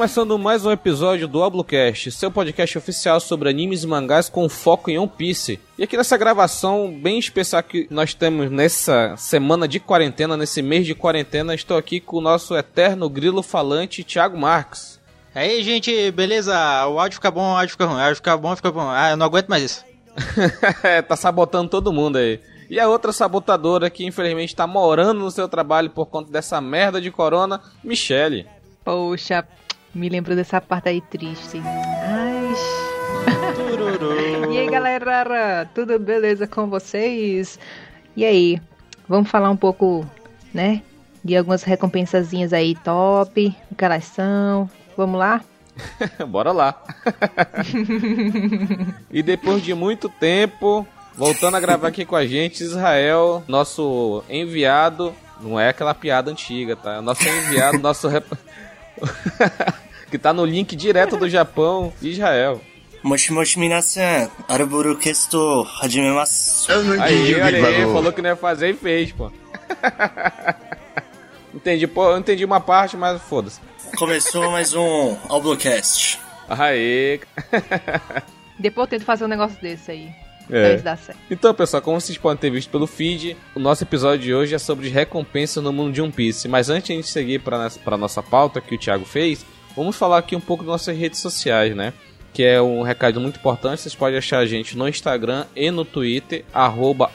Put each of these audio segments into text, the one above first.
Começando mais um episódio do Oblocast, seu podcast oficial sobre animes e mangás com foco em One Piece. E aqui nessa gravação bem especial que nós temos nessa semana de quarentena, nesse mês de quarentena, estou aqui com o nosso eterno grilo falante, Thiago Marques. Aí, gente, beleza? O áudio fica bom, o áudio fica ruim, o áudio fica bom, fica bom. Ah, eu não aguento mais isso. tá sabotando todo mundo aí. E a outra sabotadora que infelizmente tá morando no seu trabalho por conta dessa merda de corona, Michele. Poxa, me lembro dessa parte aí triste. Ai. e aí, galera? Tudo beleza com vocês? E aí? Vamos falar um pouco, né? De algumas recompensazinhas aí top. O que elas são? Vamos lá? Bora lá. e depois de muito tempo, voltando a gravar aqui com a gente, Israel, nosso enviado. Não é aquela piada antiga, tá? Nosso enviado, nosso. Rep... que tá no link direto do Japão e Israel. Moshi Moshi Minasan, Aruburu Kesto, hajimemasu. Aí, olha aí, falou que não ia fazer e fez, pô. entendi, pô, eu entendi uma parte, mas foda-se. Começou mais um Oblocast. Aê. Depois eu tento fazer um negócio desse aí. É. Então, pessoal, como vocês podem ter visto pelo feed, o nosso episódio de hoje é sobre recompensa no mundo de One Piece. Mas antes de a gente seguir para nossa pauta que o Thiago fez, vamos falar aqui um pouco das nossas redes sociais, né? Que é um recado muito importante. Vocês podem achar a gente no Instagram e no Twitter, arroba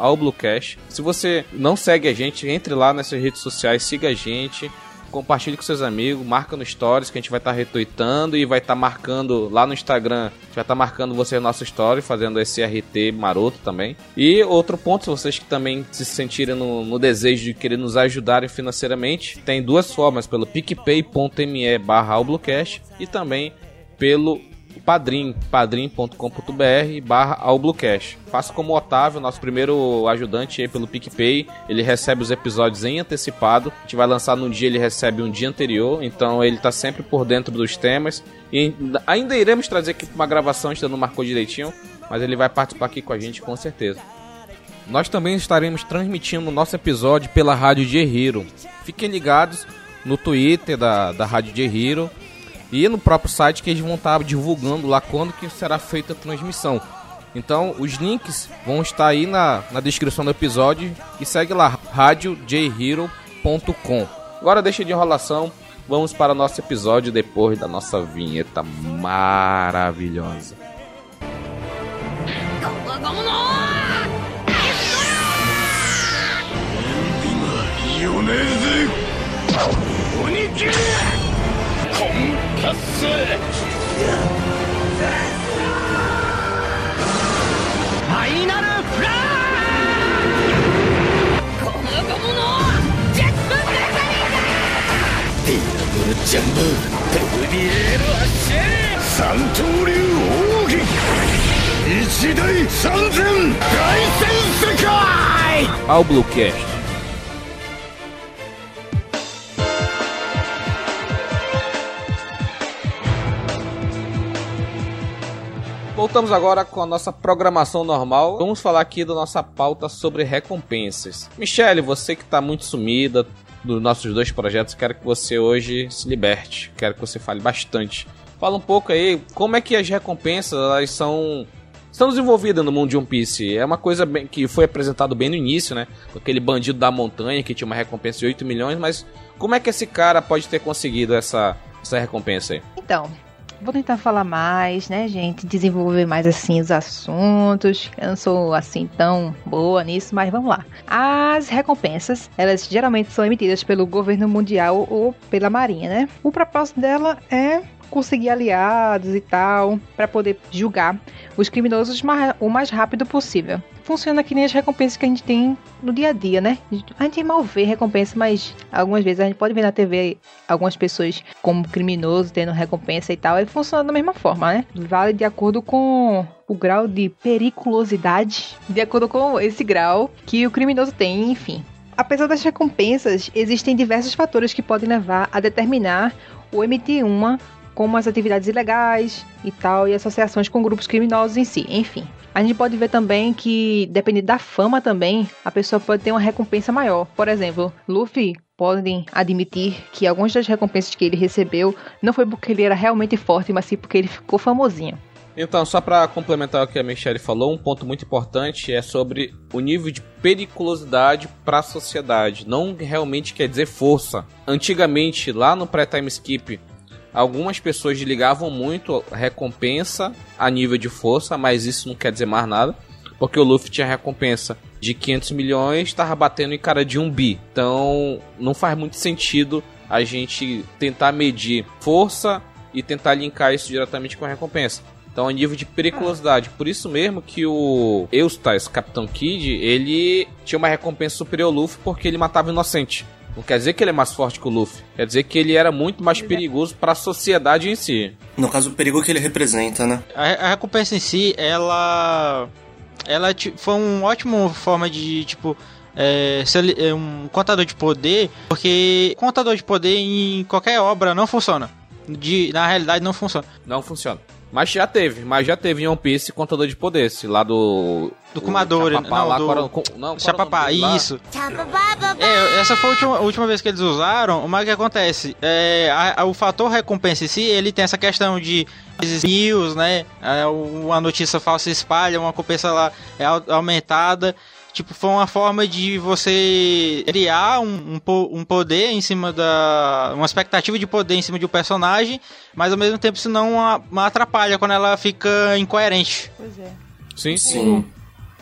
Se você não segue a gente, entre lá nessas redes sociais, siga a gente compartilhe com seus amigos, marca no Stories que a gente vai estar tá retweetando e vai estar tá marcando lá no Instagram, já está marcando você no nosso Story, fazendo esse RT maroto também. E outro ponto, se vocês que também se sentirem no, no desejo de querer nos ajudarem financeiramente, tem duas formas, pelo picpay.me barra e também pelo padrim, padrim.com.br barra. Faça como o Otávio, nosso primeiro ajudante aí pelo PicPay, ele recebe os episódios em antecipado, a gente vai lançar num dia, ele recebe um dia anterior, então ele tá sempre por dentro dos temas, e ainda iremos trazer aqui uma gravação, a gente não marcou direitinho, mas ele vai participar aqui com a gente com certeza. Nós também estaremos transmitindo o nosso episódio pela Rádio de Hero. Fiquem ligados no Twitter da, da Rádio de Hero e no próprio site que eles vão estar divulgando lá quando que será feita a transmissão. Então os links vão estar aí na, na descrição do episódio e segue lá radiojhero.com. Agora deixa de enrolação, vamos para o nosso episódio depois da nossa vinheta maravilhosa. Onigiri! 達成ファイナルフラーこのゴムのジェットネザリーディラブルジャンブペルビエール発射三刀流奥義一大三千大戦世界。Ao Bluecast. Voltamos agora com a nossa programação normal. Vamos falar aqui da nossa pauta sobre recompensas. Michele, você que está muito sumida dos nossos dois projetos, quero que você hoje se liberte. Quero que você fale bastante. Fala um pouco aí como é que as recompensas elas são estão desenvolvidas no mundo de One Piece. É uma coisa bem, que foi apresentado bem no início, né? Com aquele bandido da montanha que tinha uma recompensa de 8 milhões, mas como é que esse cara pode ter conseguido essa, essa recompensa aí? Então, Vou tentar falar mais, né, gente? Desenvolver mais assim os assuntos. Eu não sou assim tão boa nisso, mas vamos lá. As recompensas, elas geralmente são emitidas pelo governo mundial ou pela marinha, né? O propósito dela é conseguir aliados e tal, para poder julgar os criminosos o mais rápido possível. Funciona que nem as recompensas que a gente tem no dia a dia, né? A gente mal vê recompensa, mas algumas vezes a gente pode ver na TV algumas pessoas como criminoso tendo recompensa e tal, e funciona da mesma forma, né? Vale de acordo com o grau de periculosidade, de acordo com esse grau que o criminoso tem, enfim. Apesar das recompensas, existem diversos fatores que podem levar a determinar ou emitir uma como as atividades ilegais e tal, e associações com grupos criminosos em si, enfim. A gente pode ver também que, dependendo da fama também, a pessoa pode ter uma recompensa maior. Por exemplo, Luffy podem admitir que algumas das recompensas que ele recebeu não foi porque ele era realmente forte, mas sim porque ele ficou famosinho. Então, só para complementar o que a Michelle falou, um ponto muito importante é sobre o nível de periculosidade para a sociedade. Não realmente quer dizer força. Antigamente, lá no pré-time skip, algumas pessoas ligavam muito recompensa a nível de força, mas isso não quer dizer mais nada. Porque o Luffy tinha recompensa de 500 milhões, estava batendo em cara de um bi. Então, não faz muito sentido a gente tentar medir força e tentar linkar isso diretamente com a recompensa. Então, a nível de periculosidade. Por isso mesmo que o Eustace, Capitão Kid, ele tinha uma recompensa superior ao Luffy porque ele matava inocente. Não quer dizer que ele é mais forte que o Luffy. Quer dizer que ele era muito mais perigoso para a sociedade em si. No caso, o perigo que ele representa, né? A, a recompensa em si, ela. Ela foi uma ótima forma de, tipo. É, ser é, um contador de poder, porque contador de poder em qualquer obra não funciona. De, na realidade, não funciona. Não funciona. Mas já teve, mas já teve em One Piece contador de poder, esse lá do. Do Kumadori, não, lá, do... qual não, Chapapá, isso. É, essa foi a última, a última vez que eles usaram, mas o que acontece? É, a- a- o fator recompensa em si, ele tem essa questão de news, né? É, uma notícia falsa espalha, uma recompensa lá é au- aumentada. Tipo, foi uma forma de você criar um, um, um poder em cima da. uma expectativa de poder em cima de um personagem, mas ao mesmo tempo isso não a- atrapalha quando ela fica incoerente. Pois é. Sim, Sim.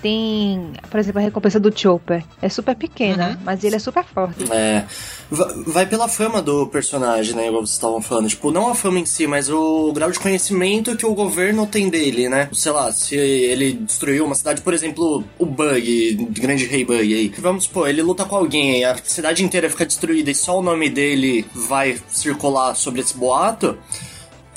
Tem, por exemplo, a recompensa do Chopper. É super pequena, Uhum. mas ele é super forte. É. va- Vai pela fama do personagem, né? Igual vocês estavam falando. Tipo, não a fama em si, mas o grau de conhecimento que o governo tem dele, né? Sei lá, se ele destruiu uma cidade, por exemplo, o Bug, Grande Rei Bug aí. Vamos supor, ele luta com alguém a cidade inteira fica destruída e só o nome dele vai circular sobre esse boato.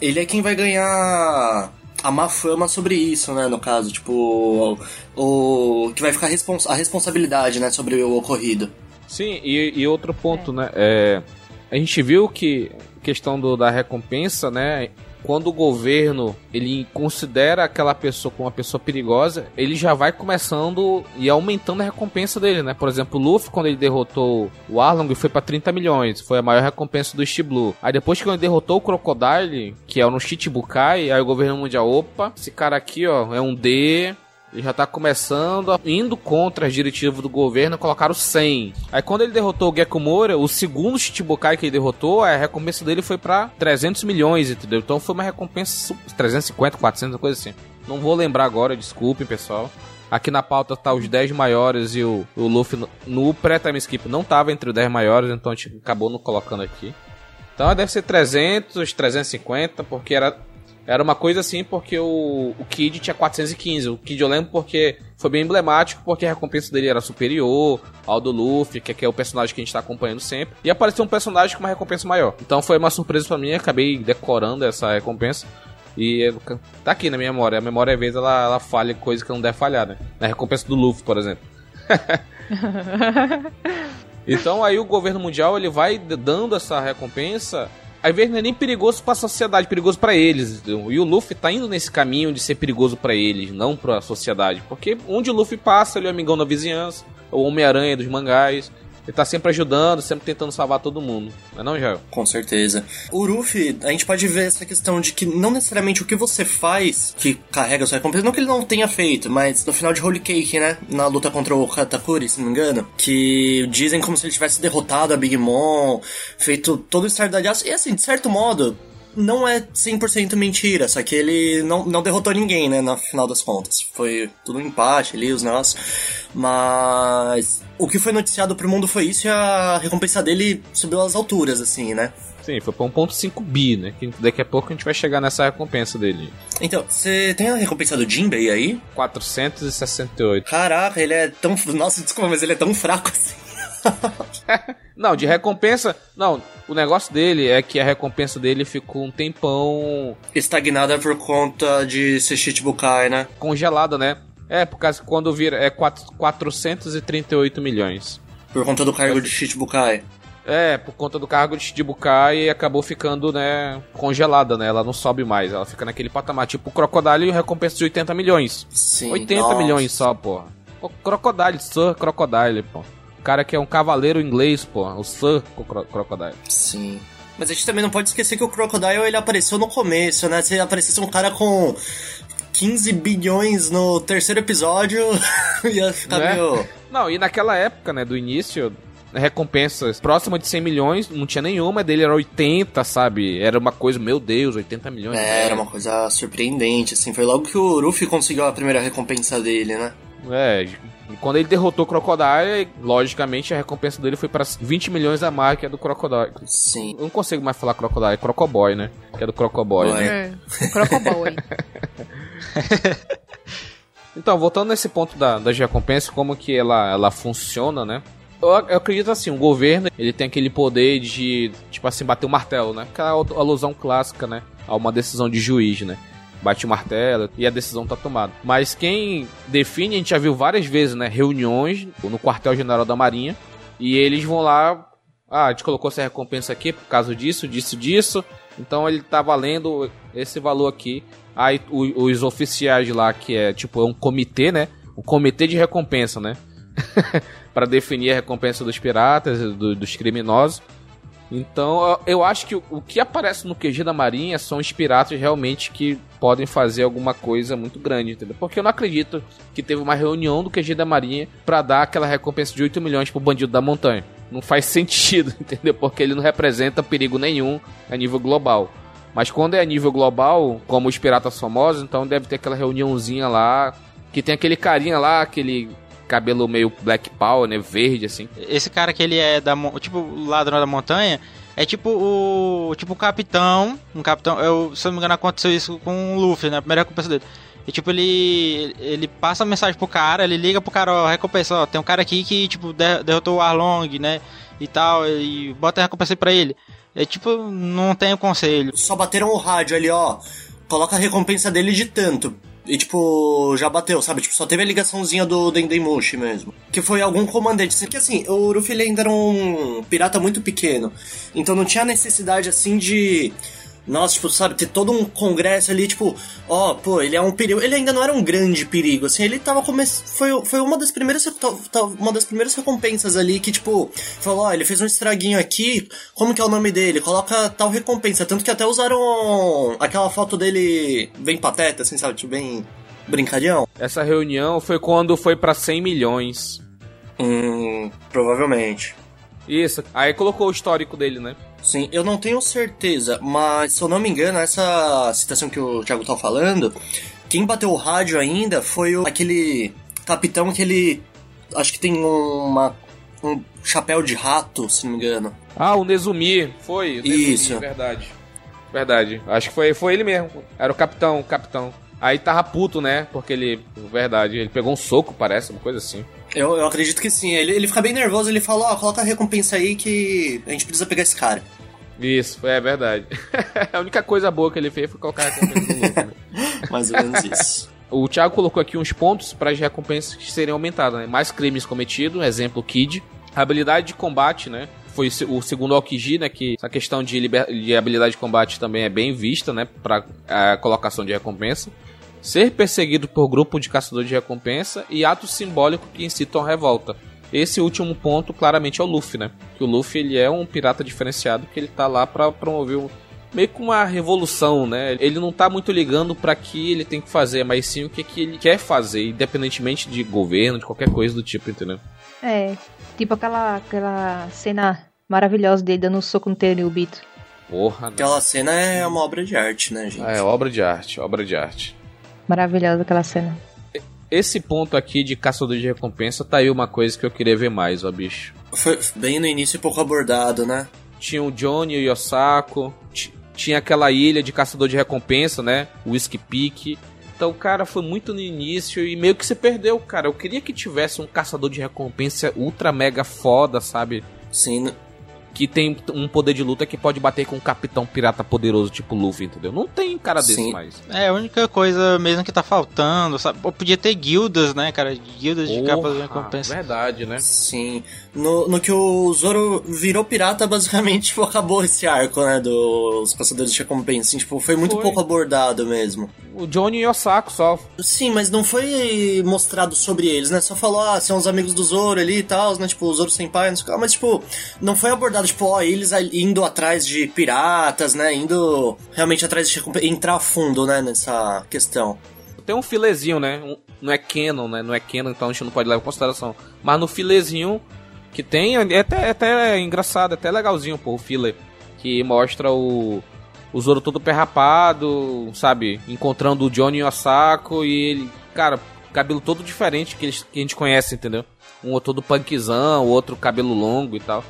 Ele é quem vai ganhar a má fama sobre isso, né? No caso, tipo, o, o que vai ficar respons a responsabilidade, né? Sobre o ocorrido. Sim, e, e outro ponto, né? É, a gente viu que questão do, da recompensa, né? Quando o governo ele considera aquela pessoa como uma pessoa perigosa, ele já vai começando e aumentando a recompensa dele, né? Por exemplo, o Luffy, quando ele derrotou o Arlong, foi pra 30 milhões. Foi a maior recompensa do Blue. Aí depois que ele derrotou o Crocodile, que é no Shichibukai, aí o governo mundial, opa, esse cara aqui, ó, é um D, ele já tá começando, a- indo contra as diretivas do governo, colocaram 100. Aí quando ele derrotou o Gekumura, o segundo Shichibukai que ele derrotou, a recompensa dele foi pra 300 milhões, entendeu? Então foi uma recompensa su- 350, 400, uma coisa assim. Não vou lembrar agora, desculpem, pessoal. Aqui na pauta tá os 10 maiores e o, o Luffy no, no pré-time skip não tava entre os 10 maiores, então a gente acabou não colocando aqui. Então deve ser 300, 350, porque era, era uma coisa assim, porque o, o Kid tinha 415. O Kid eu lembro porque foi bem emblemático, porque a recompensa dele era superior ao do Luffy, que, que é o personagem que a gente tá acompanhando sempre. E apareceu um personagem com uma recompensa maior. Então foi uma surpresa pra mim, acabei decorando essa recompensa. E tá aqui na minha memória. A memória, às vezes, ela, ela falha coisa que não deve falhar, né? Na recompensa do Luffy, por exemplo. Então aí o governo mundial ele vai dando essa recompensa. Às vezes não é nem perigoso pra sociedade, perigoso pra eles. E o Luffy tá indo nesse caminho de ser perigoso pra eles, não pra sociedade. Porque onde o Luffy passa, ele é o amigão da vizinhança, o Homem-Aranha dos mangás. Ele tá sempre ajudando, sempre tentando salvar todo mundo. Não é não, Jael? Com certeza. O Ruffy, a gente pode ver essa questão de que não necessariamente o que você faz que carrega sua recompensa, não que ele não tenha feito, mas no final de Holy Cake, né? Na luta contra o Katakuri, se não me engano, que dizem como se ele tivesse derrotado a Big Mom, feito todo o estado de aço. E assim, de certo modo, não é 100% mentira, só que ele não, não derrotou ninguém, né, no final das contas. Foi tudo um empate ali, os negócios. Mas o que foi noticiado pro mundo foi isso e a recompensa dele subiu às alturas, assim, né? Sim, foi pra 1.5 bi, né? Que daqui a pouco a gente vai chegar nessa recompensa dele. Então, você tem a recompensa do Jinbei aí? 468. Caraca, ele é tão. Nossa, desculpa, mas ele é tão fraco assim. Não, de recompensa. Não, o negócio dele é que a recompensa dele ficou um tempão Estagnada por conta de ser Shichibukai, né? congelada, né? É, por causa que quando vira. É quatro- 438 milhões. Por conta do cargo de Shichibukai. É, por conta do cargo de Shichibukai acabou ficando, né, congelada, né? Ela não sobe mais, ela fica naquele patamar tipo o Crocodile e recompensa de 80 milhões. Sim. 80 nossa. milhões só, porra. O Crocodile, Sir Crocodile, pô. O cara que é um cavaleiro inglês, pô. O Sir Cro Crocodile. Sim. Mas a gente também não pode esquecer que o Crocodile ele apareceu no começo, né? Se aparecesse um cara com 15 bilhões no terceiro episódio, ia ficar Né? meio. Não, e naquela época, né, do início, recompensas próxima de 100 milhões, não tinha nenhuma, dele era 80, sabe? Era uma coisa, meu Deus, 80 milhões. É, era uma coisa surpreendente, assim. Foi logo que o Ruffy conseguiu a primeira recompensa dele, né? É, quando ele derrotou o Crocodile, logicamente a recompensa dele foi para 20 milhões a mais que é do Crocodile. Sim. Eu não consigo mais falar Crocodile, é Crocoboy, né? Que é do Crocoboy, Boy. né? É. Crocoboy. Então, voltando nesse ponto da, das recompensas, como que ela, ela funciona, né? Eu, eu acredito assim, o governo, ele tem aquele poder de, tipo assim, bater o martelo, né? Aquela alusão clássica, né? A uma decisão de juiz, né? Bate o martelo e a decisão tá tomada. Mas quem define, a gente já viu várias vezes, né? Reuniões no quartel-general da Marinha. E eles vão lá. Ah, a gente colocou essa recompensa aqui por causa disso, disso, disso. Então ele tá valendo esse valor aqui. Aí o- os oficiais lá, que é tipo é um comitê, né? Um comitê de recompensa, né? Para definir a recompensa dos piratas, do- dos criminosos. Então eu- acho que o, que aparece no QG da Marinha são os piratas realmente que podem fazer alguma coisa muito grande, entendeu? Porque eu não acredito que teve uma reunião do QG da Marinha pra dar aquela recompensa de 8 milhões pro bandido da montanha. Não faz sentido, entendeu? Porque ele não representa perigo nenhum a nível global. Mas quando é a nível global, como os piratas famosos, então deve ter aquela reuniãozinha lá, que tem aquele carinha lá, aquele cabelo meio black power, né, verde assim. Esse cara que ele é da tipo o ladrão da montanha é tipo o tipo o capitão, um capitão, eu, se eu não me engano aconteceu isso com o Luffy, né, a primeira recompensa dele. E tipo ele ele passa a mensagem pro cara, ele liga pro cara, ó, recompensa, ó, tem um cara aqui que tipo de- derrotou o Arlong, né, e tal, e bota a recompensa aí pra ele. É tipo, não tem o conselho. Só bateram o rádio ali, ó. Coloca a recompensa dele de tanto. E, tipo, já bateu, sabe? Tipo, só teve a ligaçãozinha do Dendemushi mesmo. Que foi algum comandante. assim, Que, assim, o Luffy ele ainda era um pirata muito pequeno. Então não tinha necessidade, assim, de... Nossa, tipo, sabe, ter todo um congresso ali, tipo, ó, pô, ele é um perigo. Ele ainda não era um grande perigo, assim, ele tava come... foi, foi uma das primeiras uma das primeiras recompensas ali que, tipo, falou, ó, ele fez um estraguinho aqui, como que é o nome dele? Coloca tal recompensa. Tanto que até usaram aquela foto dele bem pateta, assim, sabe, tipo, bem brincalhão. Essa reunião foi quando foi pra 100 milhões. Hum, provavelmente. Isso. Aí colocou o histórico dele, né? Sim, eu não tenho certeza, mas se eu não me engano, essa citação que o Thiago tá falando, quem bateu o rádio ainda foi o, aquele capitão que ele. Acho que tem uma, um chapéu de rato, se não me engano. Ah, o Nezumi. Foi. O Nezumi, Isso. Verdade. Verdade. Acho que foi, foi ele mesmo. Era o capitão, o capitão. Aí tava puto, né? Porque ele. Verdade. Ele pegou um soco, parece, uma coisa assim. Eu, eu acredito que sim. Ele, ele fica bem nervoso, ele fala, ó, coloca a recompensa aí que a gente precisa pegar esse cara. Isso, é verdade. a única coisa boa que ele fez foi colocar a recompensa do Luffy, né? Mais ou menos isso. O Thiago colocou aqui uns pontos para as recompensas que serem aumentadas, né? Mais crimes cometidos, exemplo Kid. Habilidade de combate, né? Foi o se- o segundo Aokiji, né? Que essa questão de, liber- de habilidade de combate também é bem vista, né? Para a colocação de recompensa. Ser perseguido por grupo de caçadores de recompensa e ato simbólico que incitam a revolta. Esse último ponto claramente é o Luffy, né? Que o Luffy ele é um pirata diferenciado que ele tá lá para promover um, meio que uma revolução, né? Ele não tá muito ligando para que ele tem que fazer, mas sim o que, que ele quer fazer, independentemente de governo, de qualquer coisa do tipo, entendeu? É, tipo aquela, aquela cena maravilhosa dele dando um soco no Tenryubito. Porra, né? Aquela cena é uma obra de arte, né, gente? É obra de arte, obra de arte. Maravilhosa aquela cena. Esse ponto aqui de caçador de recompensa tá aí uma coisa que eu queria ver mais, ó, bicho. Foi bem no início pouco abordado, né? Tinha o Johnny e o Yosako, ti- tinha aquela ilha de caçador de recompensa, né? Whiskey Peak. Então, cara, foi muito no início e meio que se perdeu, cara. Eu queria que tivesse um caçador de recompensa ultra mega foda, sabe? Sim. Que tem um poder de luta que pode bater com um capitão pirata poderoso tipo Luffy, entendeu? Não tem cara desse mais. É, a única coisa mesmo que tá faltando, sabe? podia ter guildas, né, cara? Guildas de capas de recompensa. Verdade, né? Sim. No, no que o Zoro virou pirata, basicamente, tipo, acabou esse arco, né, dos caçadores de recompensa. Assim, tipo, foi muito foi. pouco abordado mesmo. O Johnny e o Osako só. Sim, mas não foi mostrado sobre eles, né? Só falou, ah, são os amigos do Zoro ali e tal, né? Tipo, o Zoro sem pai, não sei o que. Mas, tipo, não foi abordado, tipo, ó, eles indo atrás de piratas, né? Indo realmente atrás de entrar fundo, né? Nessa questão. Tem um filezinho, né? Não é canon, né? Não é canon, então a gente não pode levar em consideração. Mas no filezinho que tem, é até, é até engraçado, é até legalzinho, pô, o filler. Que mostra o o Zoro todo perrapado, sabe? Encontrando o Johnny Osako e ele, cara, cabelo todo diferente que, eles, que a gente conhece, entendeu? Um todo punkzão, outro cabelo longo e tal.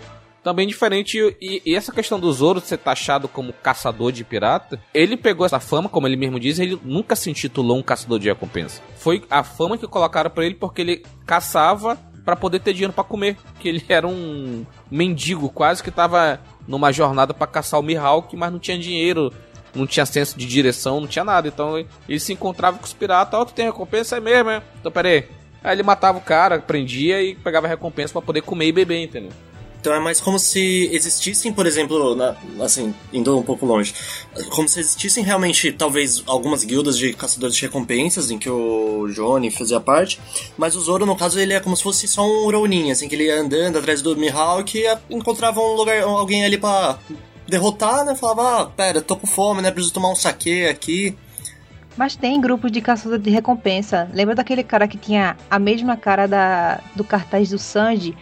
Também diferente, e, e, essa questão do Zoro ser taxado como caçador de pirata, ele pegou essa fama, como ele mesmo diz, ele nunca se intitulou um caçador de recompensa. Foi a fama que colocaram para ele porque ele caçava para poder ter dinheiro para comer, que ele era um mendigo quase que tava numa jornada para caçar o Mihawk, mas não tinha dinheiro, não tinha senso de direção, não tinha nada. Então ele se encontrava com os piratas, ó, oh, tu tem recompensa, é mesmo, é? Então pera aí. Ele matava o cara, prendia e pegava recompensa para poder comer e beber, entendeu? Então é mais como se existissem, por exemplo, na, assim, indo um pouco longe, como se existissem realmente, talvez, algumas guildas de caçadores de recompensas, em que o Johnny fazia parte, mas o Zoro, no caso, ele é como se fosse só um Ronin, assim, que ele ia andando atrás do Mihawk e encontrava um lugar, alguém ali pra derrotar, né? Falava, ah, pera, tô com fome, né? Preciso tomar um saque aqui. Mas tem grupos de caçador de recompensa. Lembra daquele cara que tinha a mesma cara da, do cartaz do Sanji?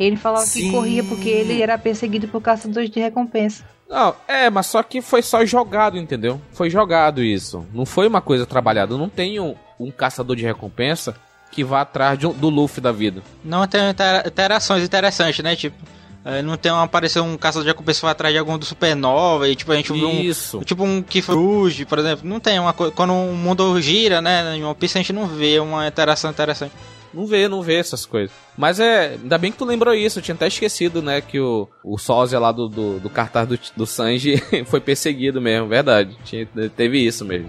Ele falava Sim. que corria porque ele era perseguido por caçadores de recompensa. Não, é, mas só que foi só jogado, entendeu? Foi jogado isso. Não foi uma coisa trabalhada. Não tem um, um caçador de recompensa que vá atrás um, do Luffy da vida. Não tem interações interessantes, né? Tipo, é, não tem um, aparecer um caçador de recompensa vai atrás de algum do Supernova e tipo a gente viu um, tipo um Kifruge, por exemplo. Não tem uma coisa. Quando o mundo gira, né? Em One Piece a gente não vê uma interação interessante. Não vê, não vê essas coisas. Mas é. Ainda bem que tu lembrou isso. Eu tinha até esquecido, né? Que o, o sósia lá do, do, do cartaz do, do Sanji foi perseguido mesmo. Verdade. Tinha, teve isso mesmo.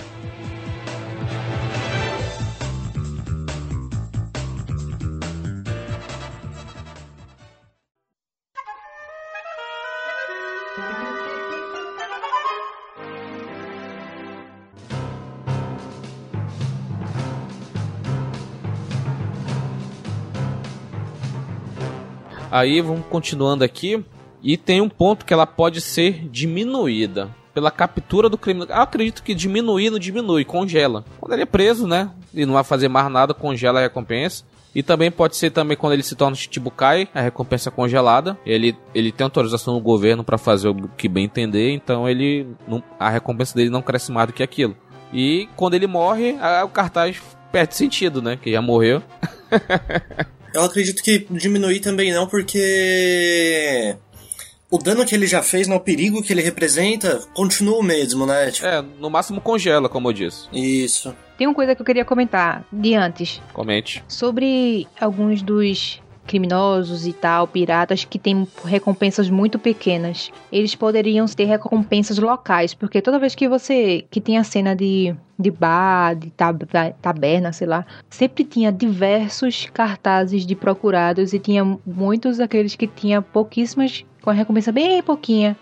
Aí vamos continuando aqui. E tem um ponto que ela pode ser diminuída pela captura do crime. Eu acredito que diminuir não diminui, congela. Quando ele é preso, né? E não vai fazer mais nada, congela a recompensa. E também pode ser também quando ele se torna Chichibukai, a recompensa é congelada. Ele, ele tem autorização do governo para fazer o que bem entender, então ele não, a recompensa dele não cresce mais do que aquilo. E quando ele morre, a, o cartaz perde sentido, né? Que já morreu. Eu acredito que diminuir também não, porque o dano que ele já fez, né, o perigo que ele representa, continua o mesmo, né? Tipo... É, no máximo congela, como eu disse. Isso. Tem uma coisa que eu queria comentar de antes. Comente. Sobre alguns dos criminosos e tal, piratas que têm recompensas muito pequenas. Eles poderiam ter recompensas locais, porque toda vez que você que tem a cena de de bar, de tab taberna, sei lá, sempre tinha diversos cartazes de procurados e tinha muitos daqueles que tinha pouquíssimas com a recompensa bem pouquinha.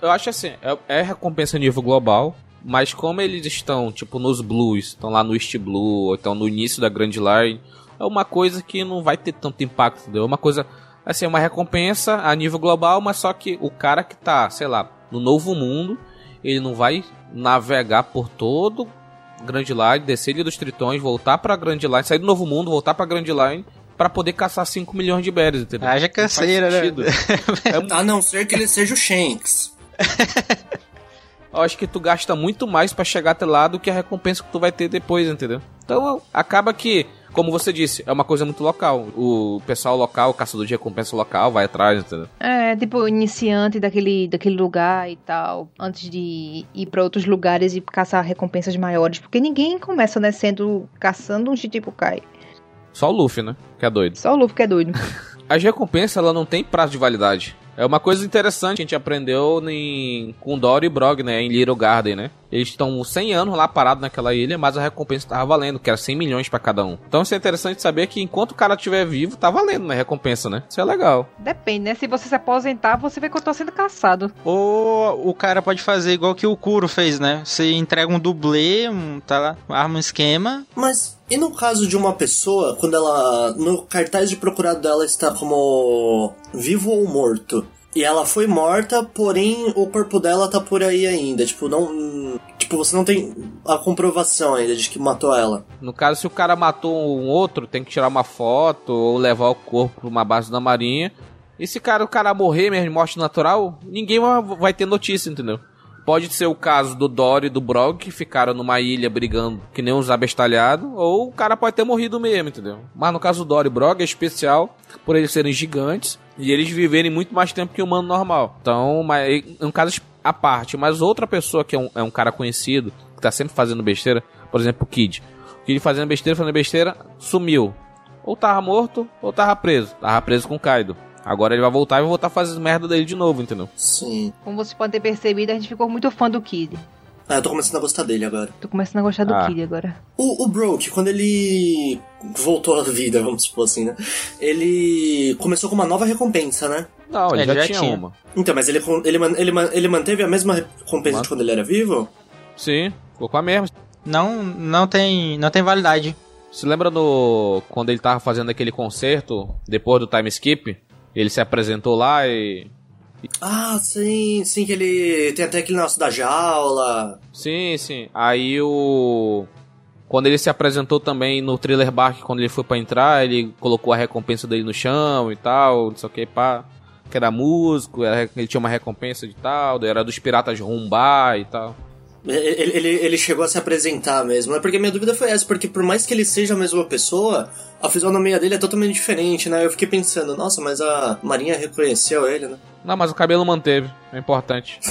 Eu acho assim, é, é recompensa nível global, mas como eles estão, tipo, nos blues, estão lá no East Blue, ou estão no início da Grand Line, é uma coisa que não vai ter tanto impacto, entendeu? É uma coisa, assim, é uma recompensa a nível global, mas só que o cara que tá, sei lá, no novo mundo, ele não vai navegar por todo Grand Line, descer dos Tritões, voltar pra Grand Line, sair do novo mundo, voltar pra Grand Line para poder caçar 5 milhões de berries, entendeu? Haja canseira, né? é... A não ser que ele seja o Shanks. Eu acho que tu gasta muito mais para chegar até lá do que a recompensa que tu vai ter depois, entendeu? Então acaba que como você disse, é uma coisa muito local. O pessoal local, o caçador de recompensa local, vai atrás, entendeu? É, tipo, iniciante daquele, daquele lugar e tal, antes de ir para outros lugares e caçar recompensas maiores. Porque ninguém começa, né, sendo caçando um Chichibukai. Só o Luffy, né? Que é doido. Só o Luffy que é doido. As recompensas, ela não tem prazo de validade. É uma coisa interessante que a gente aprendeu em, com Dory e Brog, né? Em Little Garden, né? Eles estão 100 anos lá parados naquela ilha, mas a recompensa tava valendo, que era 100 milhões para cada um. Então isso é interessante saber que enquanto o cara estiver vivo, tá valendo, né? Recompensa, né? Isso é legal. Depende, né? Se você se aposentar, você vai continuar sendo caçado. Ou o cara pode fazer igual que o Kuro fez, né? Você entrega um dublê, um, tá lá, arma um esquema. Mas e no caso de uma pessoa, quando ela. No cartaz de procurado dela está como vivo ou morto? E ela foi morta, porém o corpo dela tá por aí ainda. Tipo, não. Tipo, você não tem a comprovação ainda de que matou ela. No caso, se o cara matou um outro, tem que tirar uma foto ou levar o corpo pra uma base da marinha. E se cara, o cara morrer mesmo morte natural, ninguém vai ter notícia, entendeu? Pode ser o caso do Dory e do Brog, que ficaram numa ilha brigando que nem uns abestalhados, ou o cara pode ter morrido mesmo, entendeu? Mas no caso do Dory e Brog é especial por eles serem gigantes e eles viverem muito mais tempo que o humano normal. Então, mas, é um caso à parte. Mas outra pessoa que é um, é um cara conhecido, que tá sempre fazendo besteira, por exemplo, o Kid. O Kid fazendo besteira, fazendo besteira, sumiu. Ou tava morto, ou tava preso. Tava preso com o Kaido. Agora ele vai voltar e vai voltar a fazer merda dele de novo, entendeu? Sim. Como vocês podem ter percebido, a gente ficou muito fã do Kid. Ah, eu tô começando a gostar dele agora. Tô começando a gostar do Ah. Kid agora. O, o Broke, quando ele voltou à vida, vamos supor assim, né? Ele começou com uma nova recompensa, né? Não, ele, Ele já, já tinha, tinha. uma. Então, mas ele, ele, ele, ele manteve a mesma recompensa de quando ele era vivo? Sim, ficou com a mesma. Não, não tem, não tem validade. Se lembra no quando ele tava fazendo aquele concerto depois do time skip? Ele se apresentou lá e Ah, sim, sim, que ele tem até aquele negócio da jaula. sim, sim. Aí o quando ele se apresentou também no Thriller Bark, quando ele foi pra entrar, ele colocou a recompensa dele no chão e tal, não sei o que, pá. Que era músico, ele tinha uma recompensa de tal, era dos piratas rumbar e tal. Ele, ele, ele chegou a se apresentar mesmo, né? Porque minha dúvida foi essa, porque por mais que ele seja a mesma pessoa, a fisionomia dele é totalmente diferente, né? Eu fiquei pensando, nossa, mas a Marinha reconheceu ele, né? Não, mas o cabelo manteve, é importante.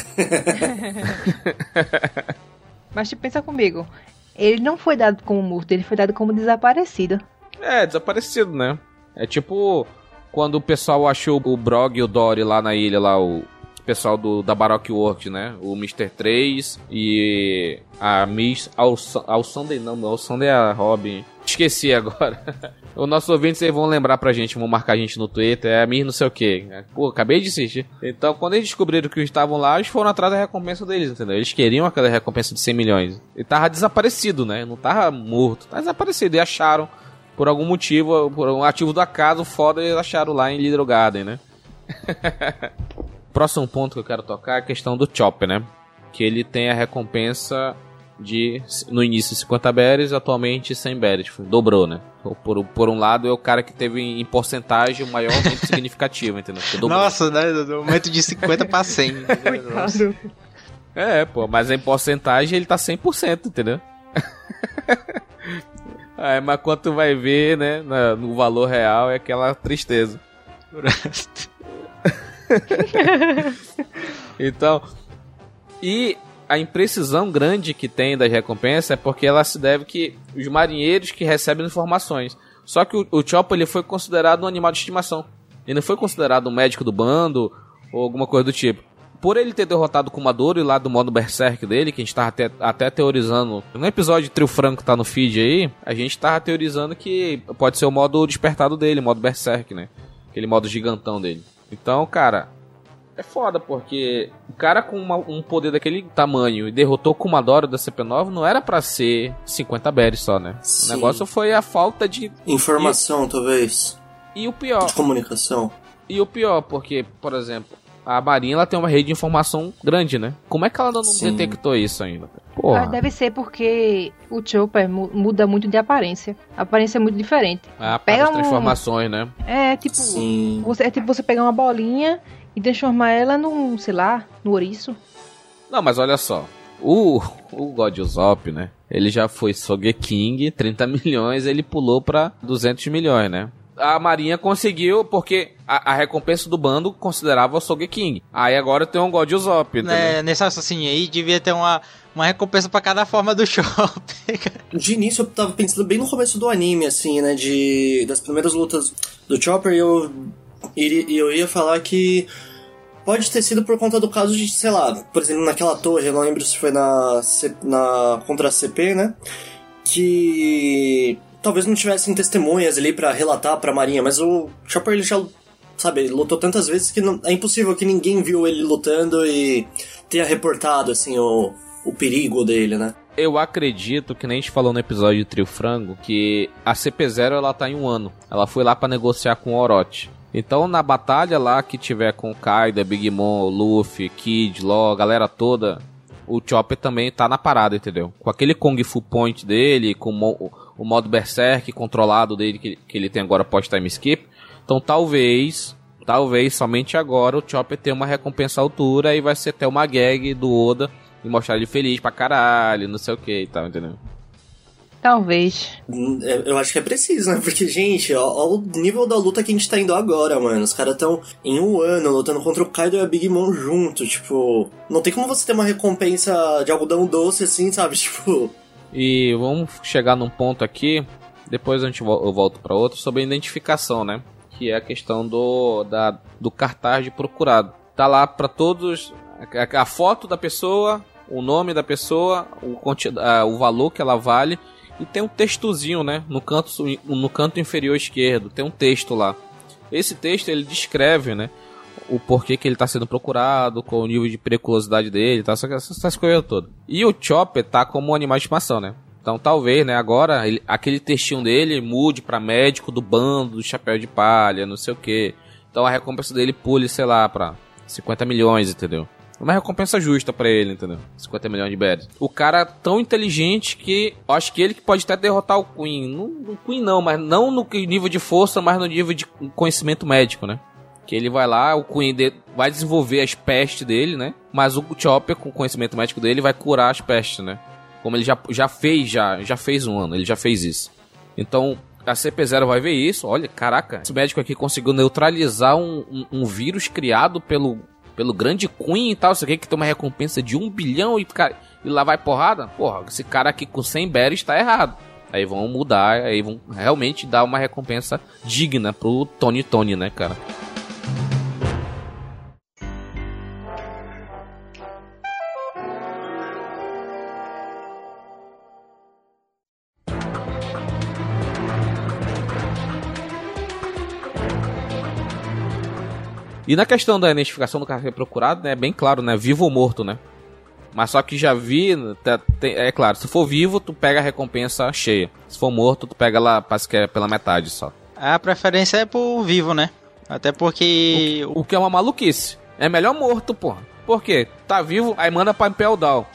Mas tipo, pensa comigo. Ele não foi dado como morto, ele foi dado como desaparecido. É, desaparecido, né? É tipo quando o pessoal achou o Brog e o Dory lá na ilha, lá, o pessoal do, da Baroque Works, né? O Mr. 3 e a Miss Alsa- Alsandey, não, Alsandey é a Robin. Esqueci agora. Os nossos ouvintes aí vão lembrar pra gente, vão marcar a gente no Twitter, é a Miss não sei o que. Pô, acabei de assistir. Então, quando eles descobriram que estavam lá, eles foram atrás da recompensa deles, entendeu? Eles queriam aquela recompensa de 100 milhões. E tava desaparecido, né? Não tava morto, tava desaparecido. E acharam por algum motivo, por um ativo do acaso foda, eles acharam lá em Little Garden, né? Próximo ponto que eu quero tocar é a questão do Chopper, né? Que ele tem a recompensa de, no início, 50 berries, atualmente 100 berries. Tipo, Dobrou, né? Por, por um lado, é o cara que teve em porcentagem o maior aumento significativo, entendeu? Nossa, né? Do aumento de 50 pra 100. Coitado. É, pô, mas em porcentagem ele tá 100%, entendeu? é, mas quando tu vai ver, né, no valor real, é aquela tristeza. Então, e a imprecisão grande que tem das recompensas é porque ela se deve que os marinheiros que recebem informações. Só que o, o Chopper ele foi considerado um animal de estimação. Ele não foi considerado um médico do bando ou alguma coisa do tipo. Por ele ter derrotado o Kumadori lá do modo Berserk dele, que a gente tava até, até teorizando. No episódio de Trio Franco tá no feed aí, a gente tava teorizando que pode ser o modo despertado dele, o modo Berserk, né? Aquele modo gigantão dele. Então, cara, é foda, porque o cara com uma- um poder daquele tamanho e derrotou o Kumadori da CP9 não era pra ser 50 berries só, né? Sim. O negócio foi a falta de. Informação, talvez. E o pior, De comunicação. e o pior, porque, por exemplo, a Marinha ela tem uma rede de informação grande, né? Como é que ela não Sim. detectou isso ainda? Ah, Porra. deve ser porque o Chopper mu- muda muito de aparência. A aparência é muito diferente. Ah, Pega as um- transformações, né? É tipo, Sim. você, é tipo você pegar uma bolinha e transformar ela num, sei lá, no ouriço. Não, mas olha só. O, o God Usopp, né? Ele já foi Sogeking, 30 milhões, ele pulou pra 200 milhões, né? A Marinha conseguiu, porque a, a recompensa do bando considerava o Sogeking. Aí agora tem um God Usopp, né, nesse raciocínio aí, devia ter uma, uma recompensa pra cada forma do shopping. De início eu tava pensando bem no começo do anime, assim, né? De. Das primeiras lutas do Chopper, eu, iria- eu ia falar que pode ter sido por conta do caso de, sei lá, por exemplo, naquela torre, eu não lembro se foi na, na contra a CP, né? Que talvez não tivessem testemunhas ali para relatar pra Marinha, mas o Chopper ele já, sabe, ele lutou tantas vezes que não, é impossível que ninguém viu ele lutando e tenha reportado, assim, o, o perigo dele, né? Eu acredito que nem a gente falou no episódio de Trio Frango que a CP0 ela tá em um ano. Ela foi lá para negociar com o Orochi. Então, na batalha lá que tiver com Kaido, Big Mom, Luffy, Kid, Law, a galera toda, o Chopper também tá na parada, entendeu? Com aquele Kung Fu Point dele, com o, o modo Berserk controlado dele que, que ele tem agora pós-time skip. Então, talvez, talvez somente agora o Chopper tenha uma recompensa à altura e vai ser até uma gag do Oda e mostrar ele feliz pra caralho, não sei o que e tal, entendeu? Talvez. Hum, é, eu acho que é preciso, né? Porque, gente, ó, ó, o nível da luta que a gente tá indo agora, mano. Os caras tão em um ano lutando contra o Kaido e a Big Mom junto. Tipo, não tem como você ter uma recompensa de algodão doce assim, sabe? Tipo. E vamos chegar num ponto aqui. Depois a gente, eu volto para outro sobre a identificação, né? Que é a questão do, da, do cartaz de procurado. Tá lá para todos a, a foto da pessoa, o nome da pessoa, o, o valor que ela vale e tem um textozinho, né, no canto, no canto inferior esquerdo, tem um texto lá. Esse texto ele descreve, né, o porquê que ele está sendo procurado, qual o nível de periculosidade dele, tá, essas, essas coisas todas. E o Chopper tá como um animal de estimação, né? Então talvez, né, agora ele, aquele textinho dele mude para médico do bando do chapéu de palha, não sei o que. Então a recompensa dele pule, sei lá, para 50 milhões, entendeu? uma recompensa justa para ele, entendeu? 50 milhões de berries. O cara tão inteligente que acho que ele que pode até derrotar o Queen. Não, o Queen não, mas não no nível de força, mas no nível de conhecimento médico, né? Que ele vai lá, o Queen vai desenvolver as pestes dele, né? Mas o Chopper, com o conhecimento médico dele, vai curar as pestes, né? Como ele já, já fez, já, já fez um ano, ele já fez isso. Então, a CP0 vai ver isso. Olha, caraca, esse médico aqui conseguiu neutralizar um, um, um vírus criado pelo pelo grande Queen e tal, isso aqui que tem uma recompensa de um bilhão e, cara, e lá vai porrada. Porra, esse cara aqui com 100 berries tá errado. Aí vão mudar, aí vão realmente dar uma recompensa digna pro Tony Tony, né, cara? E na questão da identificação do carro procurado, né, é bem claro, né, vivo ou morto, né? Mas só que já vi, tá, é claro, se for vivo, tu pega a recompensa cheia. Se for morto, tu pega lá, parece que é pela metade só. A preferência é por vivo, né? Até porque. O, o que é uma maluquice. É melhor morto, porra. Por quê? Tá vivo, aí manda pra Impel Down.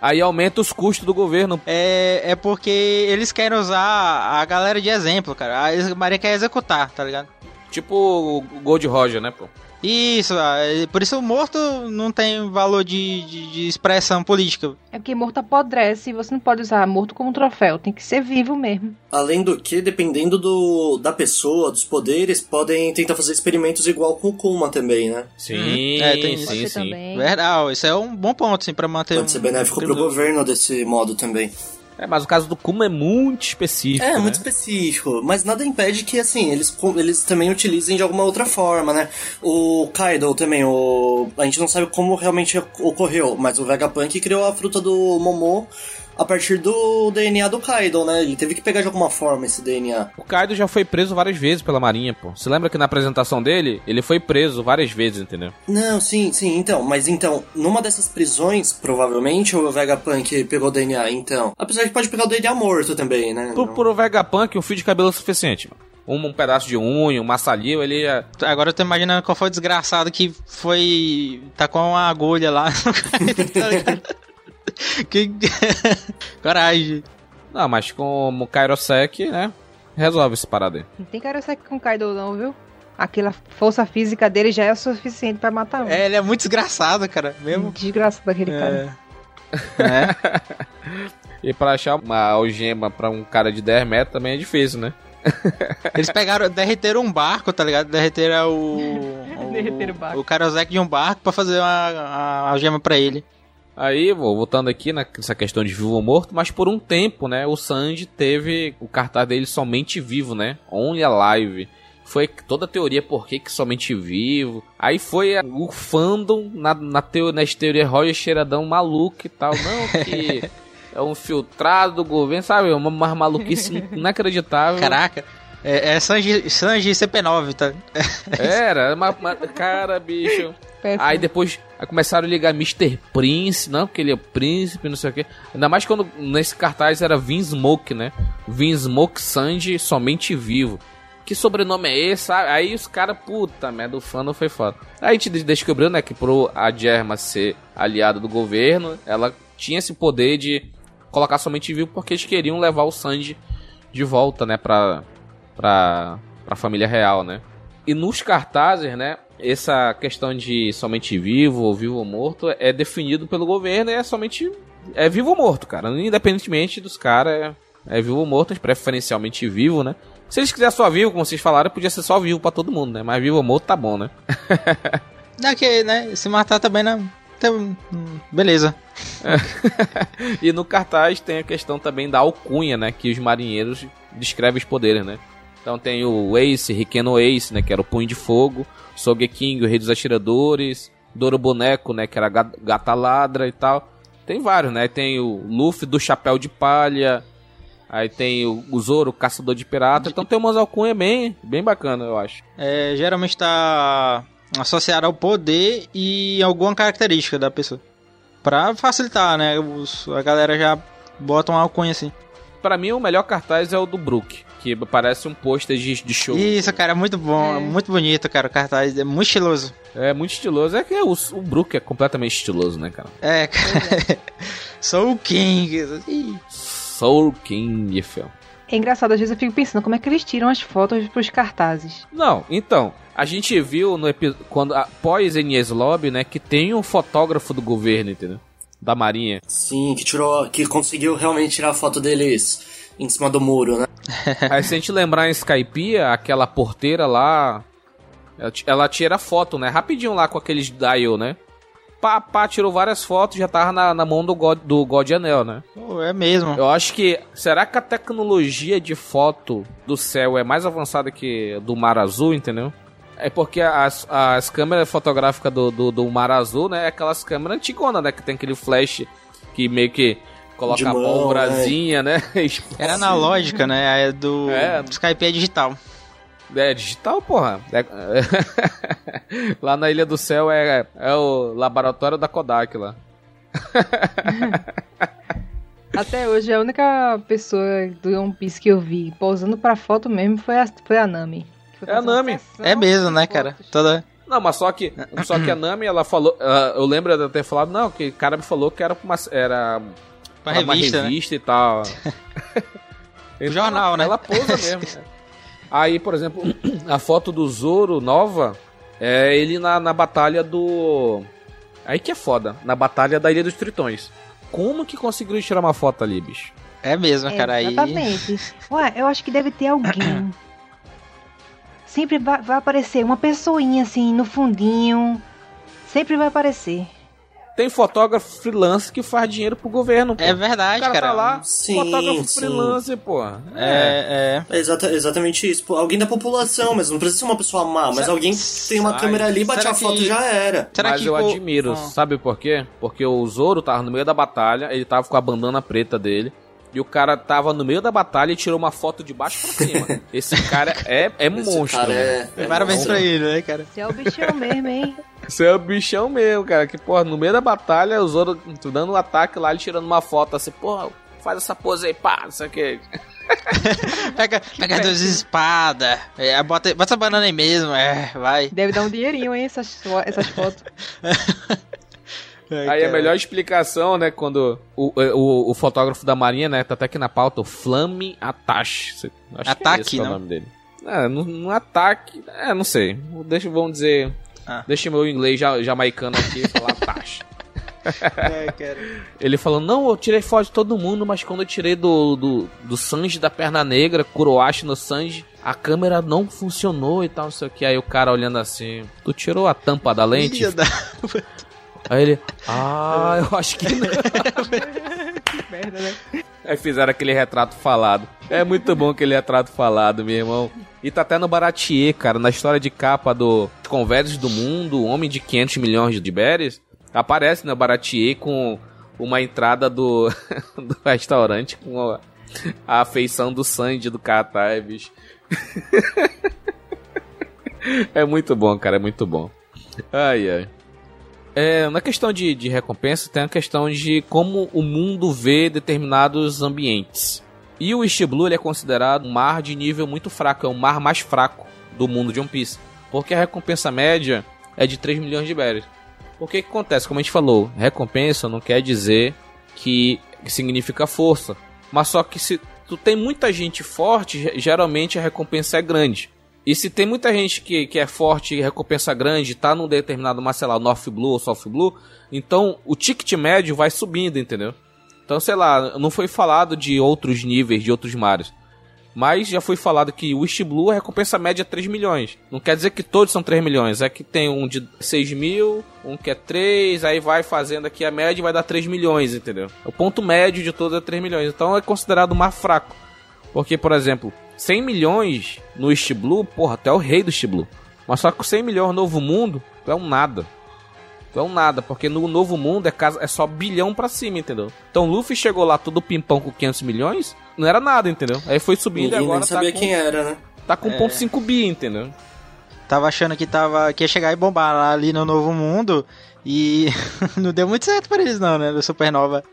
Aí aumenta os custos do governo. É, é porque eles querem usar a galera de exemplo, cara. A Maria quer executar, tá ligado? Tipo o Gold Roger, né, pô? Isso, ah, é, por isso o morto não tem valor de, de, de, expressão política. É porque morto apodrece e você não pode usar morto como troféu, tem que ser vivo mesmo. Além do que, dependendo do, da pessoa, dos poderes, podem tentar fazer experimentos igual com o Kuma também, né? Sim, uhum. é, tem sim, sim. Também. Verdade, isso é um bom ponto, sim, pra manter... Pode um... ser benéfico pro governo desse modo também. É, mas o caso do Kuma é muito específico. É, né? muito específico. Mas nada impede que, assim, eles, eles também utilizem de alguma outra forma, né? O Kaido também, o... a gente não sabe como realmente ocorreu, mas o Vegapunk criou a fruta do Momo a partir do DNA do Kaido, né? Ele teve que pegar de alguma forma esse DNA. O Kaido já foi preso várias vezes pela Marinha, pô. Você lembra que na apresentação dele, ele foi preso várias vezes, entendeu? Não, sim, sim, então. Mas então, numa dessas prisões, provavelmente o Vegapunk pegou o DNA, então. Apesar que pode pegar o DNA morto também, né? Por, por o Vegapunk, um fio de cabelo é suficiente, mano um, um, pedaço de unha, um maçalio, ele ia... Agora eu tô imaginando qual foi o desgraçado que foi. tá com uma agulha lá. que... Coragem. Não, mas com o Kairosek, né? Resolve esse parada aí. Não tem Kairosek com Kaido não, viu? Aquela força física dele já é o suficiente para matar um. É, ele é muito desgraçado, cara. Mesmo. Desgraçado aquele é. cara. É. e pra achar uma algema pra um cara de 10 metros também é difícil, né? Eles pegaram, derreteram um barco, tá ligado? Derreteram o. o derreteram o barco. O de um barco pra fazer uma, uma algema pra ele. Aí, voltando aqui nessa questão de vivo ou morto, mas por um tempo, né, o Sanji teve o cartaz dele somente vivo, né? Only Alive. Foi toda a teoria por que, que somente vivo. Aí foi o fandom na, na teo, nas teorias Roger Cheiradão maluco e tal. Não, que é um filtrado do governo, sabe? Uma, uma maluquice inacreditável. Caraca. É, é Sanji, Sanji CP9, tá? Era, uma, cara, bicho. Péssimo. Aí depois aí começaram a ligar Mr. Prince, não, porque ele é príncipe, não sei o quê. Ainda mais quando nesse cartaz era Vin Smoke, né? Vin Smoke Sanji somente vivo. Que sobrenome é esse? Aí os caras, puta merda, o fã não foi foda. Aí a gente descobriu, né, que pro a Germa ser aliada do governo, ela tinha esse poder de colocar somente vivo porque eles queriam levar o Sanji de volta, né, pra, pra, pra família real, né. E nos cartazes, né, essa questão de somente vivo ou vivo ou morto é definido pelo governo e é somente. É vivo ou morto, cara. Independentemente dos caras, é, é vivo ou morto, preferencialmente vivo, né? Se eles quiserem só vivo, como vocês falaram, podia ser só vivo para todo mundo, né? Mas vivo ou morto tá bom, né? Daqui, né? Se matar também não. Então, beleza. e no cartaz tem a questão também da alcunha, né? Que os marinheiros descrevem os poderes, né? Então tem o Ace, Rikeno Ace, né? Que era o punho de fogo. Sogeking, o rei dos atiradores, Doro Boneco, né, que era gata ladra e tal. Tem vários, né? Tem o Luffy do chapéu de palha, aí tem o, o Zoro, caçador de pirata. Então tem umas alcunhas bem, bem bacana, eu acho. É, geralmente está associado ao poder e alguma característica da pessoa. Pra facilitar, né? Os, a galera já bota uma alcunha assim. Pra mim, o melhor cartaz é o do Brook que parece um pôster de, de show. Isso, cara, é muito bom, é. muito bonito, cara, o cartaz, é muito estiloso. É, muito estiloso. É que o, o Brook é completamente estiloso, né, cara? É, cara. Sou o King. Sou o King, Fel. É engraçado, às vezes eu fico pensando como é que eles tiram as fotos pros cartazes. Não, então, a gente viu no quando após Enies Lobby, né, que tem um fotógrafo do governo, entendeu? Da Marinha. Sim, que tirou, que conseguiu realmente tirar a foto deles em cima do muro, né? Aí se a gente lembrar em Skypiea, aquela porteira lá, ela tira foto, né? Rapidinho lá com aqueles dial, né? Pá, pá, tirou várias fotos já tava na, na mão do God, do God Anel, né? Oh, é mesmo. Eu acho que. Será que a tecnologia de foto do céu é mais avançada que do mar azul, entendeu? É porque as, as câmeras fotográficas do, do, do mar azul, né? É aquelas câmeras antigonas, né? Que tem aquele flash que meio que coloca mão, a pólvorazinha, né? Era analógica, né? A do é. Skype é digital. É, digital, porra. É... lá na Ilha do Céu é, é o laboratório da Kodak lá. Até hoje, a única pessoa do One Piece que eu vi posando pra foto mesmo foi a, foi a Nami. É a Nami. É mesmo, né, cara? Toda... Não, mas só que, só que a Nami, ela falou. Uh, eu lembro de ter falado, não, que o cara me falou que era uma, era Pra, pra revista, uma revista né? e tal. então, jornal, né? Ela pousa mesmo. Aí, por exemplo, a foto do Zoro nova é ele na, na batalha do. Aí que é foda, na batalha da Ilha dos Tritões. Como que conseguiu tirar uma foto ali, bicho? É mesmo, cara. Exatamente. Aí... Ué, eu acho que deve ter alguém. Sempre vai, vai aparecer uma pessoinha assim no fundinho. Sempre vai aparecer tem fotógrafo freelance que faz dinheiro pro governo. Pô. É verdade, o cara. cara. Tá lá, sim, fotógrafo sim. freelance, pô. É, é. é. Exata, exatamente isso. Pô, alguém da população, mas não precisa ser uma pessoa má, mas será, alguém tem uma câmera ali, bate a foto e já era. Será mas que, eu pô... admiro, ah. sabe por quê? Porque o Zoro tava no meio da batalha, ele tava com a bandana preta dele. E o cara tava no meio da batalha e tirou uma foto de baixo pra cima. Esse cara é, é monstro. Cara é, é Parabéns pra ele, né, cara? Você é o bichão mesmo, hein? Você é o bichão mesmo, cara. Que, porra, no meio da batalha, o Zoro dando um ataque lá, ele tirando uma foto assim, porra, faz essa pose aí, pá, não sei o que. pega pega duas espadas, é, bota, bota essa banana aí mesmo, é, vai. Deve dar um dinheirinho, hein, essas, essas fotos. Aí a melhor explicação, né, quando o, o, o, fotógrafo da Marinha, né, tá até aqui na pauta, o Flame Atache. Acho ataque, que é não? É o nome dele. É, no, no ataque, é, não sei. Deixa, vamos dizer, ah. deixa meu inglês jamaicano aqui falar Atache. É, Ele falou, não, eu tirei foto de todo mundo, mas quando eu tirei do, do, do Sanji da perna negra, Kuroashi no Sanji, a câmera não funcionou e tal, não sei o que. Aí o cara olhando assim, tu tirou a tampa da lente? Aí ele, ah, eu acho que não. que merda, né? Aí fizeram aquele retrato falado. É muito bom aquele retrato falado, meu irmão. E tá até no Baratier, cara, na história de capa do Conversas do Mundo, o Homem de 500 milhões de berries, aparece no Baratier com uma entrada do, do restaurante com a, a afeição do Sandy do Katai, bicho. é muito bom, cara, é muito bom. Ai, ai. É, na questão de, de recompensa, tem a questão de como o mundo vê determinados ambientes. E o East Blue é considerado um mar de nível muito fraco, é o mar mais fraco do mundo de One Piece. Porque a recompensa média é de 3 milhões de berries. Por que que acontece? Como a gente falou, recompensa não quer dizer que significa força. Mas só que se tu tem muita gente forte, geralmente a recompensa é grande. E se tem muita gente que, que é forte e recompensa grande, tá num determinado, mas sei lá, North Blue ou South Blue, então o ticket médio vai subindo, entendeu? Então, sei lá, não foi falado de outros níveis, de outros mares. Mas já foi falado que o East Blue a recompensa média é 3 milhões. Não quer dizer que todos são 3 milhões. É que tem um de 6 mil, um que é 3, aí vai fazendo aqui a média e vai dar 3 milhões, entendeu? O ponto médio de todos é 3 milhões. Então é considerado mar fraco. Porque, por exemplo, 100 milhões no East Blue, porra, até o rei do East Blue. Mas só que 100 milhões no Novo Mundo é um nada. Então nada, porque no Novo Mundo é, casa, é só bilhão pra cima, entendeu? Então Luffy chegou lá todo pimpão com 500 milhões, não era nada, entendeu? Aí foi subindo Ninguém e agora nem sabia tá com, quem era, né? tá com É. 1.5 bi, entendeu? Tava achando que, tava, que ia chegar e bombar lá ali no Novo Mundo e não deu muito certo pra eles não, né? Do Supernova.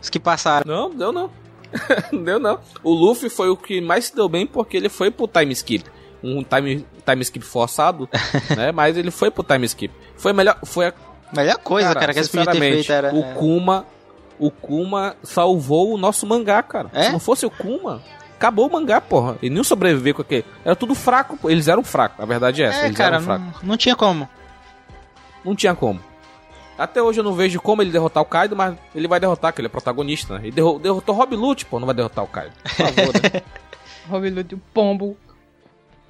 Os que passaram. Não, deu não. não deu não. O Luffy foi o que mais se deu bem porque ele foi pro time skip. Um time, time skip forçado, né? Mas ele foi pro time skip. Foi melhor, foi a Melhor coisa, cara, que eles podiam ter sinceramente, feito era... o. Kuma, o Kuma salvou o nosso mangá, cara. É? Se não fosse o Kuma, acabou o mangá, porra. Ele não sobreviver com aquele. Era tudo fraco, pô. eles eram fracos. A verdade é essa, É, eles cara, eram fracos. não, não tinha como. Não tinha como. Até hoje eu não vejo como ele derrotar o Kaido, mas ele vai derrotar, que ele é protagonista, né? Ele derro- derrotou Rob Lute, pô, não vai derrotar o Kaido. Por favor, né? Robin Hood, o pombo.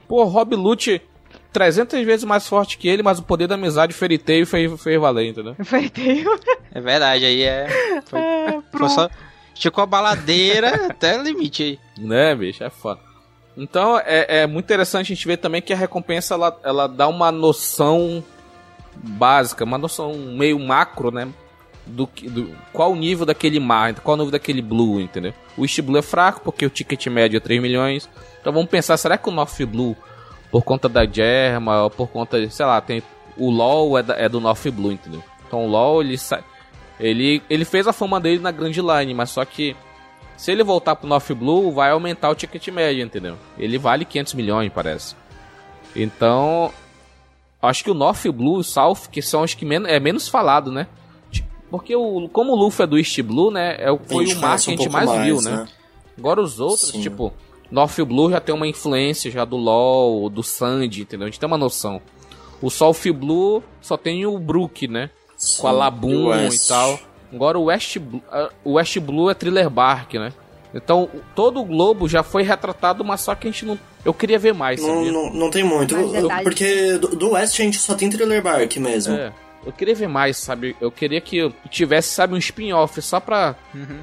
Pô, Rob Lute 300 vezes mais forte que ele, mas o poder da amizade feriteio fez, fez valer, entendeu? Feiteio. É verdade, aí é... Foi, foi só... Esticou a baladeira até o limite aí. Né, bicho? É foda. Então é, é muito interessante a gente ver também que a recompensa ela, ela dá uma noção básica, uma noção meio macro, né? Do, do qual o nível daquele mar, qual o nível daquele blue, entendeu? O East Blue é fraco porque o ticket médio é 3 milhões. Então vamos pensar, será que o North Blue, por conta da Germa, ou por conta, de, sei lá, tem o LoL é, da- é do North Blue, entendeu? Então o LoL ele sa- ele ele fez a fama dele na Grand Line, mas só que se ele voltar pro North Blue, vai aumentar o ticket médio, entendeu? Ele vale 500 milhões, parece. Então, acho que o North Blue e o South, que são os que men é menos falado, né? Porque o, como o Luffy é do East Blue, né? É, o- foi o mar que a um gente pouco mais, viu, né? Agora os outros, Sim. tipo, North Blue já tem uma influência já do LoL, do Sandy, entendeu? A gente tem uma noção. O South Blue só tem o Brook, né? Sim, com a Labum o e tal. Agora o West, Blue, o West Blue é Thriller Bark, né? Então todo o globo já foi retratado, mas só que a gente não. Eu queria ver mais, Não, sabia? não, não tem muito. Detalhes. Porque do, do West a gente só tem Thriller Bark mesmo. É. Eu queria ver mais, sabe? Eu queria que tivesse, sabe, um spin-off só pra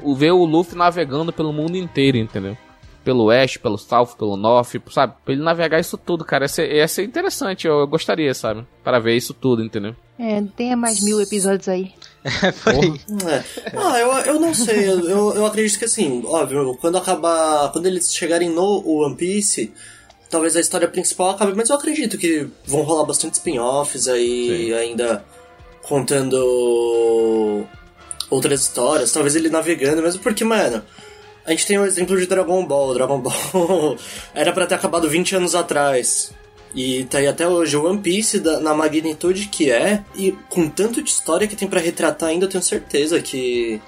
o- ver o Luffy navegando pelo mundo inteiro, entendeu? Pelo West, pelo South, pelo North, sabe? Pra ele navegar isso tudo, cara. Ia ser, ia ser interessante, eu, eu gostaria, sabe? Para ver isso tudo, entendeu? É, tenha mais mil episódios aí. Porra. É. Ah, eu, eu não sei. Eu, eu acredito que assim, óbvio, quando acabar. Quando eles chegarem no One Piece, talvez a história principal acabe, mas eu acredito que vão rolar bastante spin-offs aí, Sim. ainda contando outras histórias, talvez ele navegando, mesmo porque, mano. A gente tem o exemplo de Dragon Ball. Dragon Ball era pra ter acabado 20 anos atrás. E tá aí até hoje o One Piece da- na magnitude que é e com tanto de história que tem pra retratar ainda, eu tenho certeza que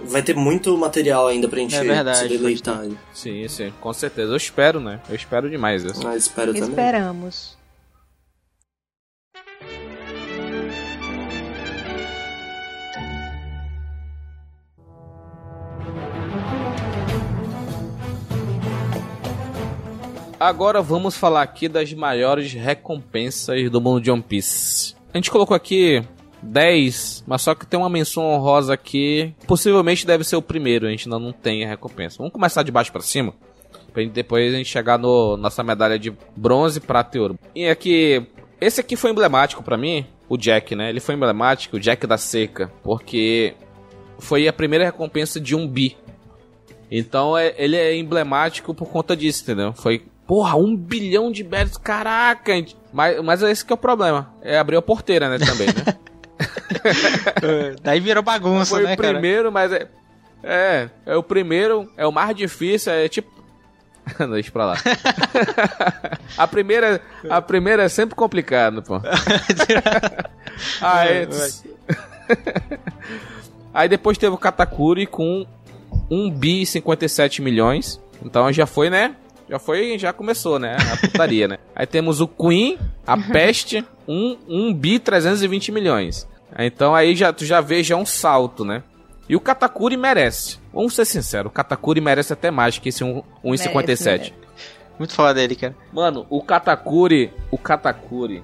vai ter muito material ainda pra gente É verdade, se deleitar. Sim, sim, com certeza. Eu espero, né? Eu espero demais isso. Mas espero também. Esperamos. Agora vamos falar aqui das maiores recompensas do mundo de One Piece. A gente colocou aqui 10, mas só que tem uma menção honrosa aqui. Possivelmente deve ser o primeiro, a gente ainda não tem a recompensa. Vamos começar de baixo pra cima. Pra gente depois a gente chegar no nossa medalha de bronze, prata e ouro. E aqui, esse aqui foi emblemático para mim, o Jack, né? Ele foi emblemático, o Jack da Seca, porque foi a primeira recompensa de um bi. Então é, ele é emblemático por conta disso, entendeu? Foi, porra, um bilhão de berries, caraca! Mas, mas esse que é o problema, é abrir a porteira, né, também, né? Daí virou bagunça, Foi né, o primeiro, mas é, é, é o primeiro, é o mais difícil, é tipo Deixa pra lá. a, primeira, a primeira é sempre complicado, pô. Aí, Aí depois teve o Katakuri com 1 bi 57 milhões. Então já foi, né? Já foi, já começou, né? A putaria, né? Aí temos o Queen, a Peste, 1, 1 bi 320 milhões. Então aí já, tu já vê já um salto, né? E o Katakuri merece. Vamos ser sinceros, o Katakuri merece até mais que esse 1,57. Muito falar dele, cara. Mano, o Katakuri, o Katakuri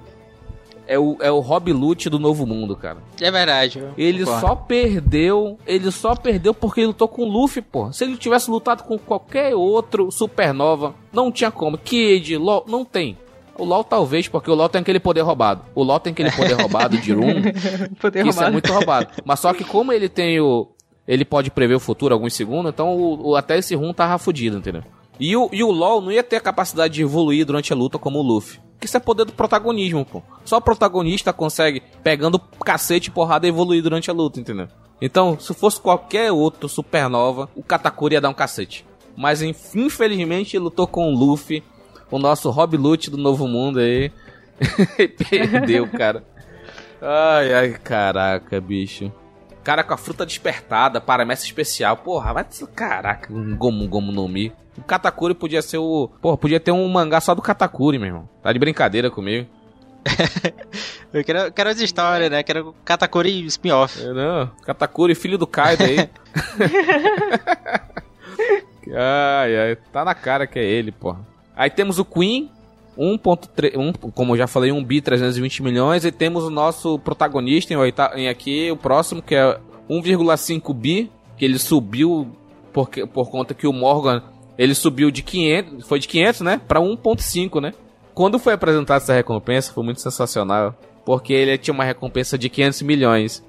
é o, é o Rob Lute do Novo Mundo, cara. É verdade. Ele concordo. só perdeu, ele só perdeu porque ele lutou com o Luffy, pô. Se ele tivesse lutado com qualquer outro Supernova, não tinha como. Kid, LOL, não tem. O LoL talvez, porque o LoL tem aquele poder roubado. O LoL tem aquele poder roubado de Room. poder isso é roubado. é muito roubado. Mas só que como ele tem o... Ele pode prever o futuro alguns segundos, então o, o até esse Room tava fudido, entendeu? E o, e o LoL não ia ter a capacidade de evoluir durante a luta como o Luffy. Porque isso é poder do protagonismo, pô. Só o protagonista consegue, pegando cacete e porrada, evoluir durante a luta, entendeu? Então, se fosse qualquer outro supernova, o Katakuri ia dar um cacete. Mas infelizmente lutou com o Luffy o nosso Rob Lute do Novo Mundo aí. Perdeu, cara. Ai, ai, caraca, bicho. Cara com a fruta despertada, paramessa especial. Porra, vai. Caraca, um Gomu Gomu no Mi. O Katakuri podia ser o. Porra, podia ter um mangá só do Katakuri, meu irmão. Tá de brincadeira comigo. eu quero, quero as histórias, né? Quero Katakuri spin-off. Não, Katakuri, filho do Kaido aí. ai, ai, tá na cara que é ele, porra. Aí temos o Queen, 1.3, 1, como eu já falei, 1 bi 320 milhões. E temos o nosso protagonista em, oita, em aqui, o próximo, que é 1,5 bi, que ele subiu por, por conta que o Morgan, ele subiu de 500, foi de 500, né, para 1.5, né? Quando foi apresentada essa recompensa, foi muito sensacional, porque ele tinha uma recompensa de 500 milhões.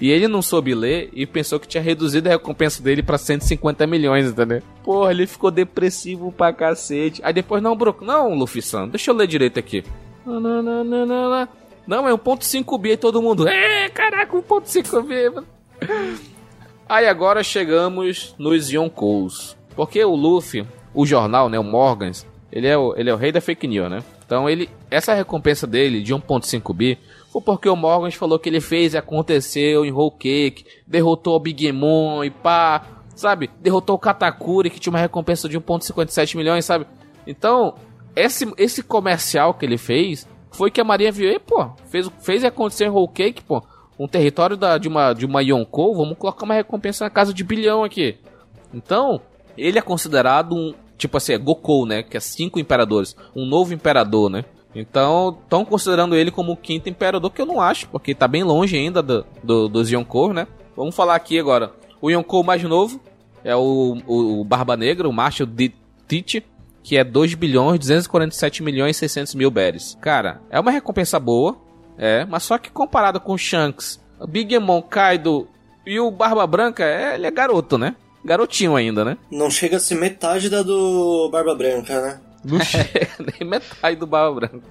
E ele não soube ler e pensou que tinha reduzido a recompensa dele para 150 milhões, entendeu? Porra, ele ficou depressivo pra cacete. Aí depois, não, Broco, não, Luffy-san, deixa eu ler direito aqui. Não, é 1.5 bi e todo mundo. É, caraca, 1.5 bi. Aí agora chegamos nos Yonkous. Porque o Luffy, o jornal, né, o Morgans, ele é o, ele é o rei da fake news, né? Então ele, essa recompensa dele de 1.5 bi foi porque o Morgan falou que ele fez e aconteceu em Whole Cake, derrotou o Big Mom e pá, sabe? Derrotou o Katakuri, que tinha uma recompensa de 1,57 milhões, sabe? Então, esse, esse comercial que ele fez foi que a Maria viu, pô, fez, fez aconteceu em Whole Cake, pô, um território da, de uma, de uma Yonkou, vamos colocar uma recompensa na casa de bilhão aqui. Então, ele é considerado um, tipo assim, é Gokou, né? Que é cinco imperadores, um novo imperador, né? Então, estão considerando ele como o quinto imperador, que eu não acho, porque tá bem longe ainda do, do, dos Yonkou, né? Vamos falar aqui agora. O Yonkou mais novo é o, o, o Barba Negra, o Marshall Tite, que é 2 bilhões 247 milhões 600 mil berries. Cara, é uma recompensa boa, é, mas só que comparado com o Shanks, o Big Mom, Kaido e o Barba Branca, é, ele é garoto, né? Garotinho ainda, né? Não chega a ser metade da do Barba Branca, né? Não é. nem metade do Barba Branca.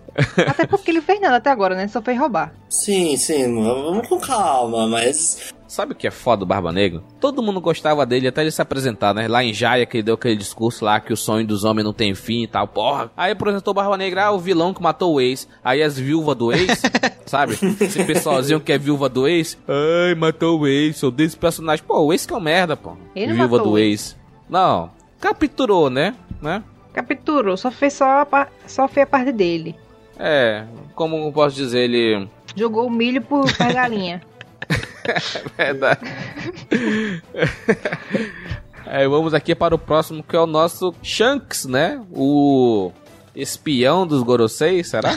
Até porque ele fez nada até agora, né? Só fez roubar. Sim, sim, vamos com calma, mas. Sabe o que é foda do Barba Negra? Todo mundo gostava dele até ele se apresentar, né? Lá em Jaya, que ele deu aquele discurso lá que o sonho dos homens não tem fim e tal, porra. Aí apresentou o Barba Negra, ah, o vilão que matou o ex. Aí as viúvas do ex, sabe? Esse pessoalzinho que é viúva do ex. Ai, matou o ex, sou desse personagem. Pô, o ex que é um merda, pô. Ele viúva do ex. Não, capturou, né? né? Capturou, só fez só a, só fez a parte dele. É, como posso dizer, ele. Jogou o milho por pra galinha. é verdade. Aí vamos aqui para o próximo, que é o nosso Shanks, né? O espião dos Gorosei, será?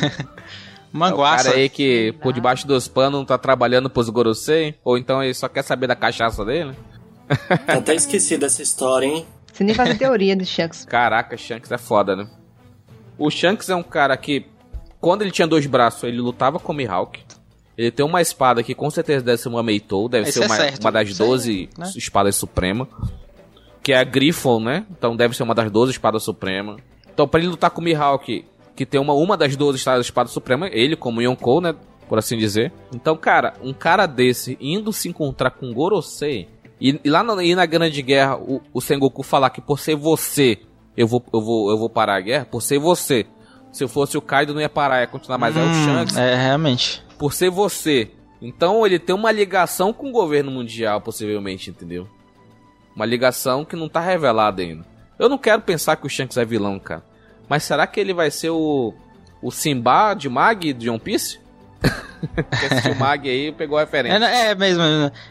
Manguaça. É o cara aí que por debaixo dos panos não tá trabalhando pros Gorosei? Ou então ele só quer saber da cachaça dele? Até esqueci dessa história, hein? Você nem faz teoria de Shanks. Caraca, Shanks é foda, né? O Shanks é um cara que, quando ele tinha dois braços, ele lutava com o Mihawk. Ele tem uma espada que com certeza deve ser uma Meitou, deve Esse ser é uma, certo. uma das Isso aí, 12 né? espadas supremas. Que é a Griffon, né? Então deve ser uma das 12 espadas supremas. Então pra ele lutar com o Mihawk, que tem uma, uma das 12 espadas espadas supremas, ele como Yonkou, né? Por assim dizer. Então, cara, um cara desse indo se encontrar com Gorosei... E, e lá na, e na Grande Guerra, o, o Sengoku falar que por ser você, eu vou, eu, vou, eu vou parar a guerra, por ser você. Se eu fosse o Kaido, não ia parar, ia continuar, mas é o Hum, Shanks É, realmente. por ser você. Então ele tem uma ligação com o governo mundial, possivelmente, entendeu? Uma ligação que não tá revelada ainda. Eu não quero pensar que o Shanks é vilão, cara. Mas será que ele vai ser o. O Simba de Mag de One Piece? Quem assistiu Mag aí pegou a referência. É, é mesmo.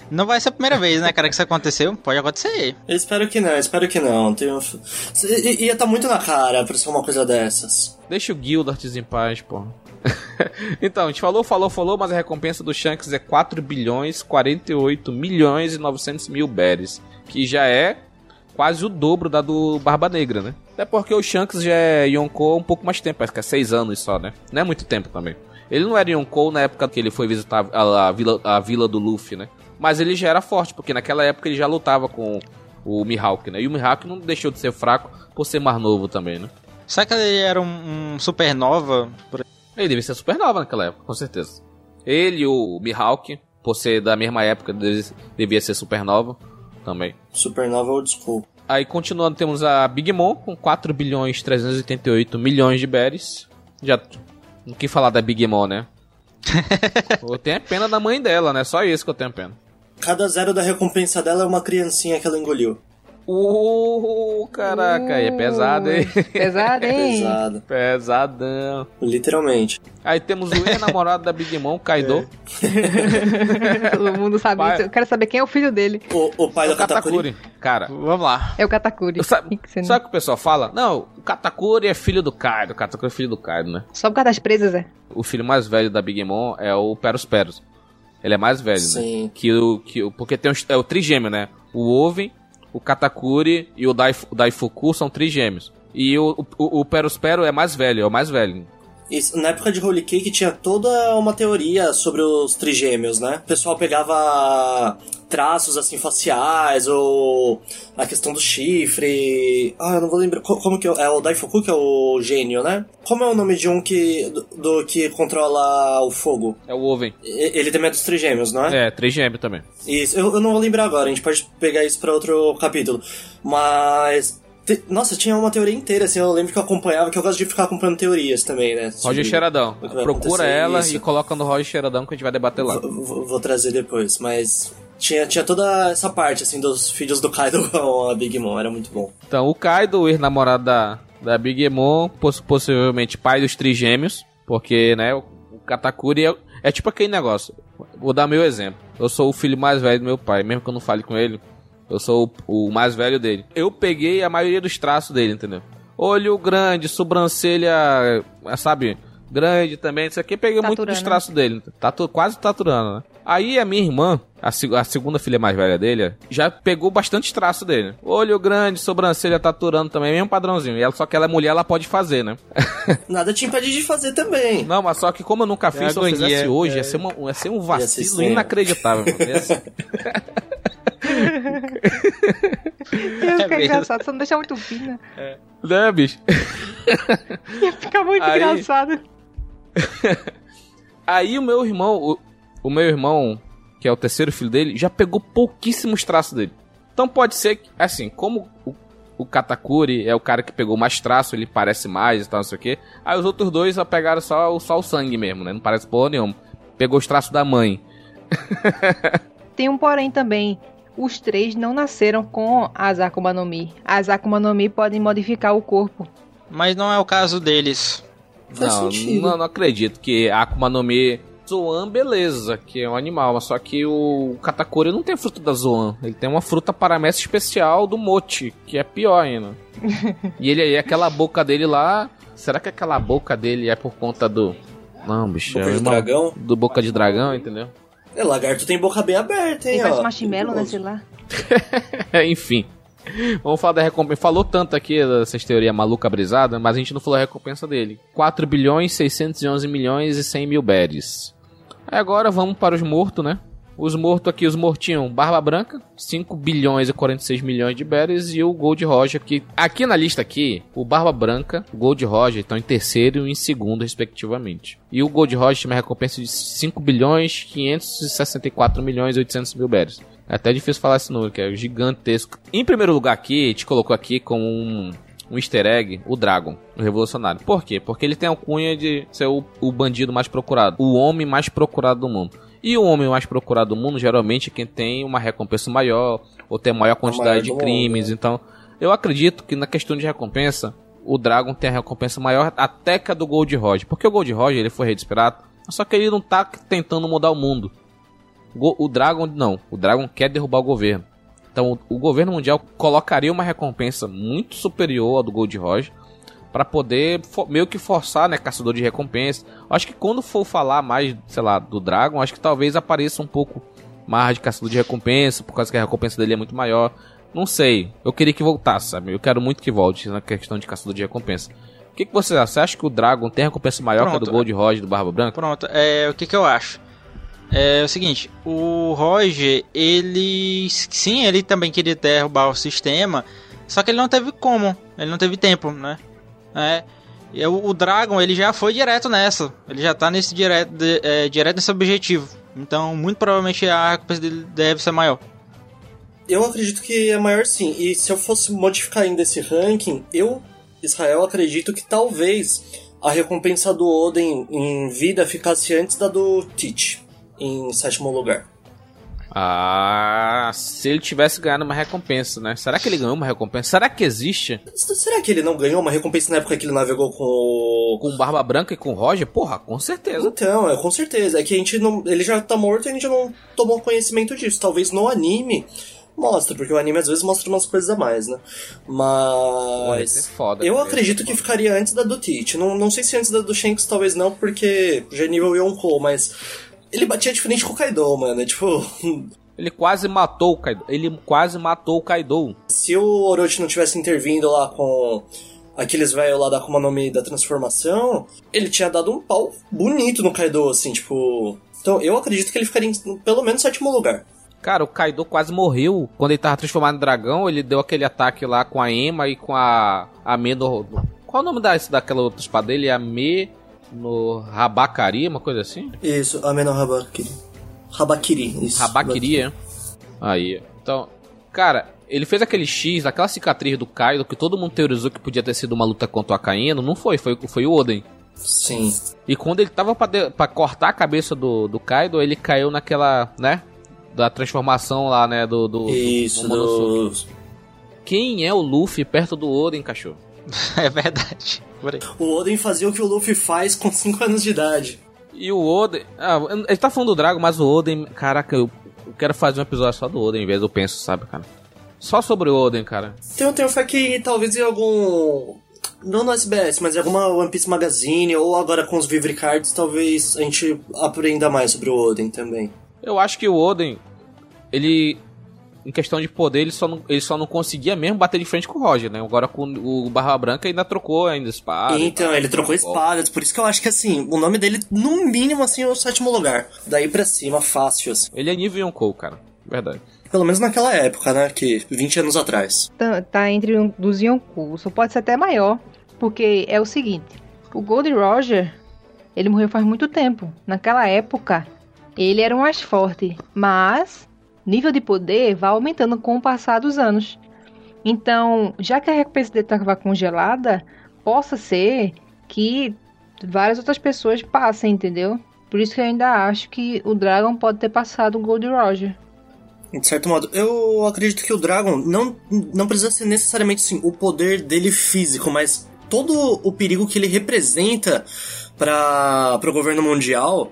Não vai ser a primeira vez, né, cara, que isso aconteceu. Pode acontecer. Eu espero que não, espero que não. Tem um... I- Ia tá muito na cara pra ser uma coisa dessas. Deixa o Gildart em paz, pô. então, a gente falou, falou, falou, mas a recompensa do Shanks é 4 bilhões, 48 milhões e 900 mil berries. Que já é quase o dobro da do Barba Negra, né? Até porque o Shanks já é Yonkou há um pouco mais tempo, parece que é 6 anos só, né? Não é muito tempo também. Ele não era Yonkou na época que ele foi visitar a, a vila, a vila do Luffy, né? Mas ele já era forte, porque naquela época ele já lutava com o Mihawk, né? E o Mihawk não deixou de ser fraco por ser mais novo também, né? Será que ele era um, um supernova? Por- Ele devia ser supernova naquela época, com certeza. Ele e o Mihawk, por ser da mesma época, devia ser supernova também. Supernova Old School. Aí, continuando, temos a Big Mom com 4 bilhões 388 milhões de berries. Já não que falar da Big Mom, né? eu tenho pena da mãe dela, né? Só isso que eu tenho pena. Cada zero da recompensa dela é uma criancinha que ela engoliu. Uh, caraca, aí é pesado, hein? Pesado, hein? Pesado. Pesadão. Literalmente. Aí temos o ex-namorado da Big Mom, Kaido. Todo mundo sabe Pai. isso. Eu quero saber quem é o filho dele. O, o pai É da o Katakuri. Katakuri. Cara, Vamos lá. É o Katakuri. Sabe, Você não- sabe o que o pessoal fala? Não, o Katakuri é filho do Kaido. O Katakuri é filho do Kaido, né? Só por causa das presas, é. O filho mais velho da Big Mom é o Peros Peros. Ele é mais velho, né? Sim. Que o, que o, porque tem os, é o trigêmeo, né? O Oven, o Katakuri e o, Daif, o Daifuku são trigêmeos. E o, o, o Peros Pero é mais velho, é o mais velho. Isso, na época de Holy Cake tinha toda uma teoria sobre os trigêmeos, né? O pessoal pegava traços assim faciais ou a questão do chifre. Ah, eu não vou lembrar co- como que é, é o Daifuku que é o gênio, né? Como é o nome de um que do, do que controla o fogo? É o Oven. E- Ele também é dos trigêmeos, não é? É, trigêmeo também. Isso, eu, eu não vou lembrar agora, a gente pode pegar isso pra outro capítulo. Mas. Te- nossa, tinha uma teoria inteira, assim, eu lembro que eu acompanhava, que eu gosto de ficar acompanhando teorias também, né? Roger sobre Xeradão. o que vai Procura ela isso. e coloca no Roger Xeradão que a gente vai debater lá. Vou, vou- vou trazer depois, mas. Tinha, tinha toda essa parte, assim, dos filhos do Kaido com a Big Mom, era muito bom. Então, o Kaido, o ex-namorado da, da Big Mom, poss- possivelmente pai dos trigêmeos, porque, né, o, o Katakuri é, é tipo aquele negócio. Vou dar meu exemplo. Eu sou o filho mais velho do meu pai, mesmo que eu não fale com ele, eu sou o, o mais velho dele. Eu peguei a maioria dos traços dele, entendeu? Olho grande, sobrancelha, sabe, grande também, isso aqui eu peguei muito dos traços dele. Tatu, quase taturando, né? Aí a minha irmã, a, a segunda filha mais velha dele, já pegou bastante traço dele. Olho grande, sobrancelha taturando também, mesmo padrãozinho. E ela, só que ela é mulher, ela pode fazer, né? Nada te impede de fazer também. Não, mas só que como eu nunca fiz, se eu fizesse hoje, é. ia ser, uma, ia ser um ser vacilo estranho. inacreditável. mano. Ia ser- Ia ficar mesmo. engraçado, só não deixar muito fina. né, bicho? Ia ficar muito Aí- engraçado. Aí o meu irmão, o, o meu irmão, que é o terceiro filho dele, já pegou pouquíssimos traços dele. Então pode ser que, assim, como o, o Katakuri é o cara que pegou mais traço, ele parece mais e tal, não sei o quê. Aí os outros dois só pegaram só, o- só o sangue mesmo, né? Não parece porra nenhuma. Pegou os traços da mãe. Tem um porém também. Os três não nasceram com as Akuma no Mi. As Akuma no Mi podem modificar o corpo. Mas não é o caso deles. Faz não, sentido. não, não acredito que a Akuma no Mi. Zoan, beleza, que é um animal, mas só que o Katakuri não tem fruta da Zoan. Ele tem uma fruta paramécia especial do Mochi, que é pior ainda. e ele aí, aquela boca dele lá. Será que aquela boca dele é por conta do. Não, bicho. Boca é de uma- dragão? Do boca de dragão, entendeu? É, lagarto tem boca bem aberta, hein, Ele ó. faz marshmallow, né? Sei lá. Enfim. Vamos falar da recompensa. Falou tanto aqui dessa teoria maluca brisada, mas a gente não falou a recompensa dele. 4 bilhões, 611 milhões e 100 mil berries. Agora vamos para os mortos, né? Os mortos aqui, os mortinhos, Barba Branca, 5 bilhões e 46 milhões de berries e o Gold Roger que aqui na lista aqui, o Barba Branca, o Gold Roger estão em terceiro e em segundo respectivamente. E o Gold Roger tinha uma recompensa de 5 bilhões 564 milhões e 800 mil berries. É até difícil falar esse número, que é gigantesco. Em primeiro lugar aqui, te colocou aqui como um um easter egg, o Dragon, o Revolucionário. Por quê? Porque ele tem a cunha de ser o, o bandido mais procurado, o homem mais procurado do mundo. E o homem mais procurado do mundo, geralmente, é quem tem uma recompensa maior, ou tem maior quantidade maior de crimes. Mundo, né? Então, eu acredito que na questão de recompensa, o Dragon tem a recompensa maior até que a do Gold Roger. Porque o Gold Roger, ele foi rei dos piratas, só que ele não tá tentando mudar o mundo. O Dragon, não. O Dragon quer derrubar o governo. Então, o governo mundial colocaria uma recompensa muito superior à do Gold Roger para poder meio que forçar, né, caçador de recompensa. Acho que quando for falar mais, sei lá, do Dragon, acho que talvez apareça um pouco mais de caçador de recompensa, por causa que a recompensa dele é muito maior. Não sei. Eu queria que voltasse, sabe? Eu quero muito que volte na questão de caçador de recompensa. O que, que você acha? Você acha que o Dragon tem recompensa maior Pronto, que a do Gold Roger do Barba Branca? Pronto, é, o que, que eu acho? É o seguinte, o Roger, ele. Sim, ele também queria derrubar o sistema, só que ele não teve como, ele não teve tempo, né? É. E o, o Dragon, ele já foi direto nessa. Ele já tá nesse direto, de, é, direto nesse objetivo. Então, muito provavelmente a recompensa dele deve ser maior. Eu acredito que é maior sim. E se eu fosse modificar ainda esse ranking, eu, Israel, acredito que talvez a recompensa do Oden em vida ficasse antes da do Teach em sétimo lugar. Ah, se ele tivesse ganhado uma recompensa, né? Será que ele ganhou uma recompensa? Será que existe? Será que ele não ganhou uma recompensa na época que ele navegou com o. Com Barba Branca e com o Roger? Porra, com certeza. Então, é com certeza. É que a gente não. Ele já tá morto e a gente não tomou conhecimento disso. Talvez no anime mostra, porque o anime às vezes mostra umas coisas a mais, né? Mas. É foda, eu acredito que ficaria antes da do Teach. Não, não sei se antes da do Shanks, talvez não, porque já é nível Yonkou, mas ele batia de frente com o Kaido, mano. Tipo. Ele quase matou o Kaido. Ele quase matou o Kaido. Se o Orochi não tivesse intervindo lá com aqueles velhos lá da Akuma no Mi da transformação, ele tinha dado um pau bonito no Kaido, assim, tipo. Então eu acredito que ele ficaria em pelo menos sétimo lugar. Cara, o Kaido quase morreu quando ele tava transformado em dragão. Ele deu aquele ataque lá com a Ema e com a. A Me do. Qual o nome da, daquela outra espada dele? A Me no Rabakari, uma coisa assim? Isso, Ameno Rabakiri. Rabakiri, isso. Rabakiri, é. Aí. Então, cara, ele fez aquele X, aquela cicatriz do Kaido, que todo mundo teorizou que podia ter sido uma luta contra o Akainu, não foi, foi, foi o Oden. Sim. E quando ele tava pra, de, pra cortar a cabeça do, do Kaido, ele caiu naquela, né? Da transformação lá, né? Do. do Isso, do, do... Quem é o Luffy perto do Oden, cachorro? é verdade. O Oden fazia o que o Luffy faz com 5 anos de idade. E o Oden. Ah, ele tá falando do Dragon, mas o Oden. Caraca, eu, eu quero fazer um episódio só do Oden, em vez do penso, sabe, cara? Só sobre o Oden, cara. Tenho, tenho fé que talvez em algum. Não no SBS, mas em alguma One Piece Magazine ou agora com os Vivre Cards, talvez a gente aprenda mais sobre o Oden também. Eu acho que o Oden. Ele em questão de poder, ele só, não, ele só não conseguia mesmo bater de frente com o Roger, né? Agora com o Barra Branca ainda trocou ainda espada. Então, ele trocou espadas, por isso que eu acho que assim, o nome dele, no mínimo, assim, é o sétimo lugar. Daí pra cima, fácil. Assim. Ele é nível Yonkou, cara. Verdade. Pelo menos naquela época, né? Que 20 anos atrás. Tá, tá entre um dos Yonkou, só pode ser até maior. Porque é o seguinte: o Gold Roger, ele morreu faz muito tempo. Naquela época, ele era o mais forte. Mas nível de poder vai aumentando com o passar dos anos. Então, já que a recompensa dele estava congelada, possa ser que várias outras pessoas passem, entendeu? Por isso que eu ainda acho que o Dragon pode ter passado o Gold Roger. De certo modo, eu acredito que o Dragon não, não precisa ser necessariamente assim, o poder dele físico, mas todo o perigo que ele representa para o governo mundial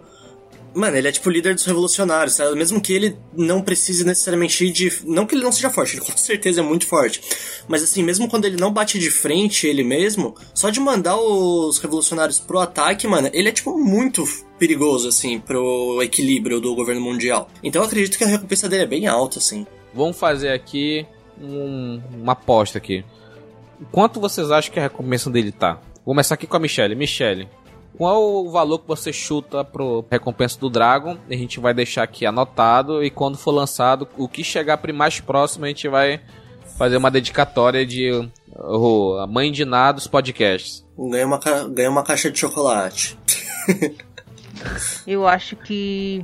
Mano, ele é tipo líder dos revolucionários, sabe? Mesmo que ele não precise necessariamente de. Não que ele não seja forte, ele com certeza é muito forte. Mas assim, mesmo quando ele não bate de frente ele mesmo, só de mandar os revolucionários pro ataque, mano, ele é tipo muito perigoso, assim, pro equilíbrio do governo mundial. Então eu acredito que a recompensa dele é bem alta, assim. Vamos fazer aqui um, uma aposta aqui. Quanto vocês acham que a recompensa dele tá? Vou começar aqui com a Michelle. Michelle, qual o valor que você chuta pro recompensa do Dragon? A gente vai deixar aqui anotado e quando for lançado, o que chegar mais próximo, a gente vai fazer uma dedicatória de uh, a mãe de nada dos podcasts. Ganha uma, ganha uma caixa de chocolate. Eu acho que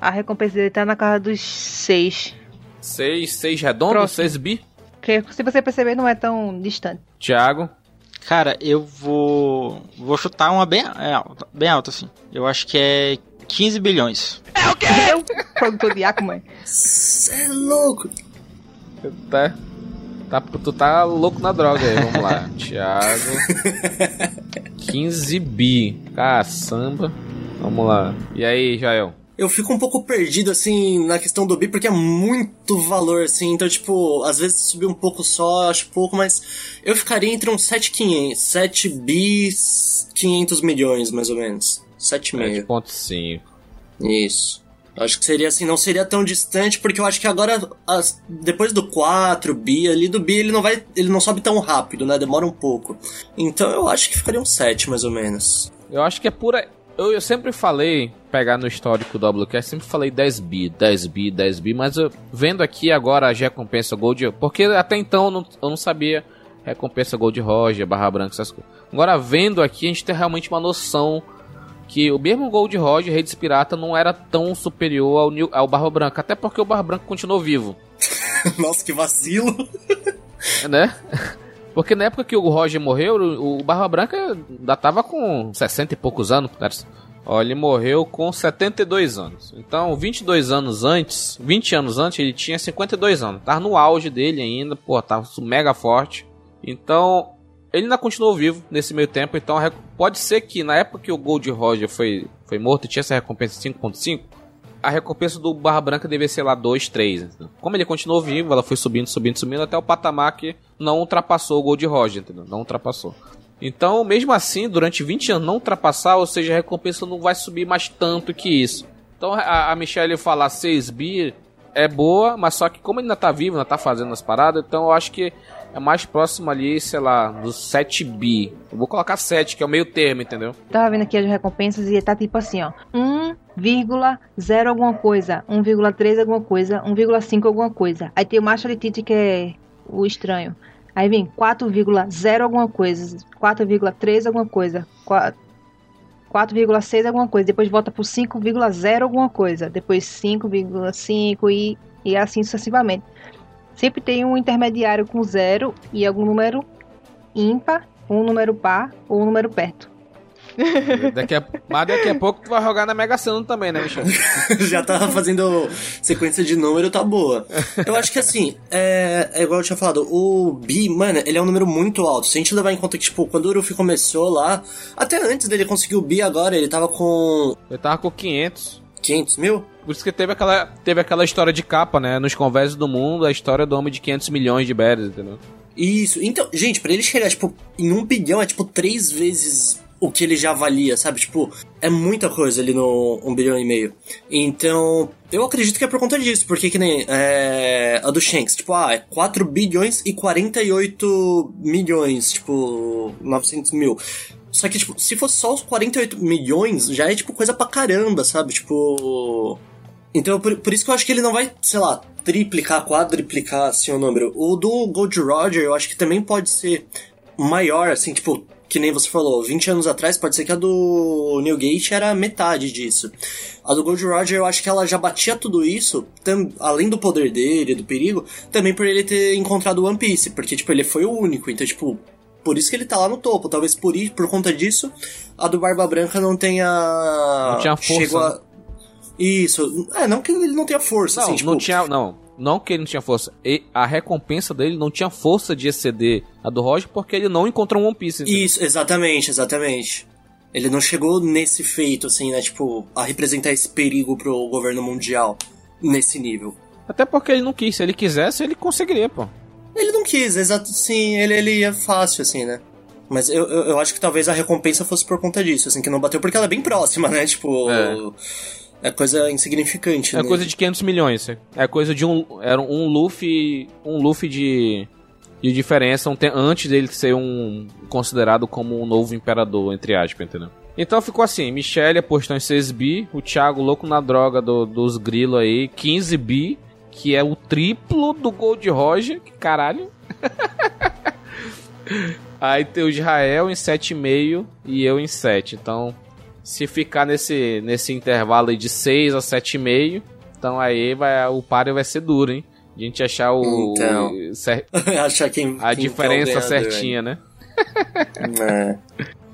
a recompensa dele tá na casa dos seis. Seis, seis redondos? Seis bi? Que se você perceber, não é tão distante. Tiago? Cara, eu vou. Vou chutar uma bem é, alta, bem alta, assim. Eu acho que é 15 bilhões. É o quê? Eu, produtor de mãe. Cê é louco. Tá, tá, tu tá louco na droga aí, vamos lá. Thiago. 15 bi. Caçamba. Vamos lá. E aí, Jael? Eu fico um pouco perdido, assim, na questão do bi, porque é muito valor, assim. Então, tipo, às vezes subir um pouco só, acho pouco, mas eu ficaria entre uns 7,500. 7 bis, 500 milhões, mais ou menos. 7,5. 7,5. Isso. Acho que seria assim, não seria tão distante, porque eu acho que agora, as, depois do 4 bi, ali do bi, ele não vai. Ele não sobe tão rápido, né? Demora um pouco. Então eu acho que ficaria um 7, mais ou menos. Eu acho que é pura eu, eu sempre falei, pegar no histórico do WCast, sempre falei 10 bi, 10 bi, 10 bi, mas eu, vendo aqui agora a recompensa Gold, porque até então eu não, eu não sabia recompensa Gold Roger, barra branca, essas coisas. Agora vendo aqui, a gente tem realmente uma noção que o mesmo Gold Roger, Redes Pirata, não era tão superior ao, New, ao Barra Branca, até porque o Barra Branca continuou vivo. Nossa, que vacilo! né? Porque na época que o Roger morreu, o Barba Branca ainda tava com 60 e poucos anos. Ó, ele morreu com 72 anos. Então, 22 anos antes, 20 anos antes, ele tinha 52 anos. Tava no auge dele ainda, pô, tava mega forte. Então, ele ainda continuou vivo nesse meio tempo. Então, pode ser que na época que o Gold Roger foi, foi morto e tinha essa recompensa 5.5, a recompensa do Barra Branca devia ser lá 2, 3. Como ele continuou vivo, ela foi subindo, subindo, subindo até o patamar que não ultrapassou o Gold Roger, entendeu? Não ultrapassou. Então, mesmo assim, durante 20 anos não ultrapassar, ou seja, a recompensa não vai subir mais tanto que isso. Então, a, a Michelle falar 6 bi é boa, mas só que como ele ainda tá vivo, ainda tá fazendo as paradas, então eu acho que é mais próximo ali, sei lá, dos 7 bi. Eu vou colocar 7, que é o meio termo, entendeu? Tava vendo aqui as recompensas e tá tipo assim, ó. 1,0 alguma coisa, 1,3 alguma coisa, 1,5 alguma coisa. Aí tem o Macho Tite que é o estranho. Aí vem 4,0 alguma coisa, 4,3 alguma coisa, 4,6 alguma coisa, depois volta pro 5,0 alguma coisa, depois 5,5 e, e assim sucessivamente. Sempre tem um intermediário com zero e algum número ímpar, um número par ou um número perto. Daqui a, mas daqui a pouco tu vai jogar na Mega Sena também, né, Michel? Já tava fazendo sequência de número, tá boa. Eu acho que assim, é, é igual eu tinha falado, o Bi, mano, ele é um número muito alto. Se a gente levar em conta que, tipo, quando o Urufi começou lá, até antes dele conseguir o Bi agora, ele tava com. Ele tava com 500. 500 mil? Por isso que teve aquela, teve aquela história de capa, né? Nos conversos do mundo, a história do homem de 500 milhões de berries, entendeu? Isso. Então, gente, para ele chegar, tipo, em um bilhão, é tipo três vezes o que ele já valia, sabe? Tipo, é muita coisa ali no 1 bilhão e meio. Então, eu acredito que é por conta disso, porque que nem é, a do Shanks, tipo, ah, é 4 bilhões e 48 milhões, tipo, 900 mil. Só que, tipo, se fosse só os 48 milhões, já é, tipo, coisa pra caramba, sabe? Tipo. Então, por, por isso que eu acho que ele não vai, sei lá, triplicar, quadriplicar, assim, o número. O do Gold Roger, eu acho que também pode ser maior, assim, tipo, que nem você falou, 20 anos atrás, pode ser que a do Newgate era metade disso. A do Gold Roger, eu acho que ela já batia tudo isso, além do poder dele, do perigo, também por ele ter encontrado One Piece, porque, tipo, ele foi o único, então, tipo, por isso que ele tá lá no topo. Talvez por, por conta disso, a do Barba Branca não tenha. Não tinha força. A... Né? Isso. É, não que ele não tenha força, não, assim, tipo... Não tinha. Não. Não que ele não tinha força. E a recompensa dele não tinha força de exceder a do Roger porque ele não encontrou um One Piece. Entendeu? Isso, exatamente, exatamente. Ele não chegou nesse feito, assim, né? Tipo, a representar esse perigo pro governo mundial nesse nível. Até porque ele não quis. Se ele quisesse, ele conseguiria, pô. Ele não quis, exato. Sim, ele, ele ia fácil, assim, né? Mas eu, eu, eu, acho que talvez a recompensa fosse por conta disso, assim, que não bateu, porque ela é bem próxima, né? Tipo. É. É coisa insignificante. É coisa de 500 milhões. É coisa de um. Era um Luffy. Um Luffy de. De diferença um te, antes dele ser um. Considerado como um novo imperador, entre aspas, entendeu? Então ficou assim: Michelle apostou em 6 bi. O Thiago louco na droga do, dos grilos aí, 15 bi. Que é o triplo do Gold Roger. Que caralho. aí tem o Israel em 7,5 e eu em 7. Então se ficar nesse, nesse intervalo de 6 a 7,5, então aí vai, o páreo vai ser duro, hein? A gente achar o. Então, o cer... achar quem, a quem diferença certinha, né? É.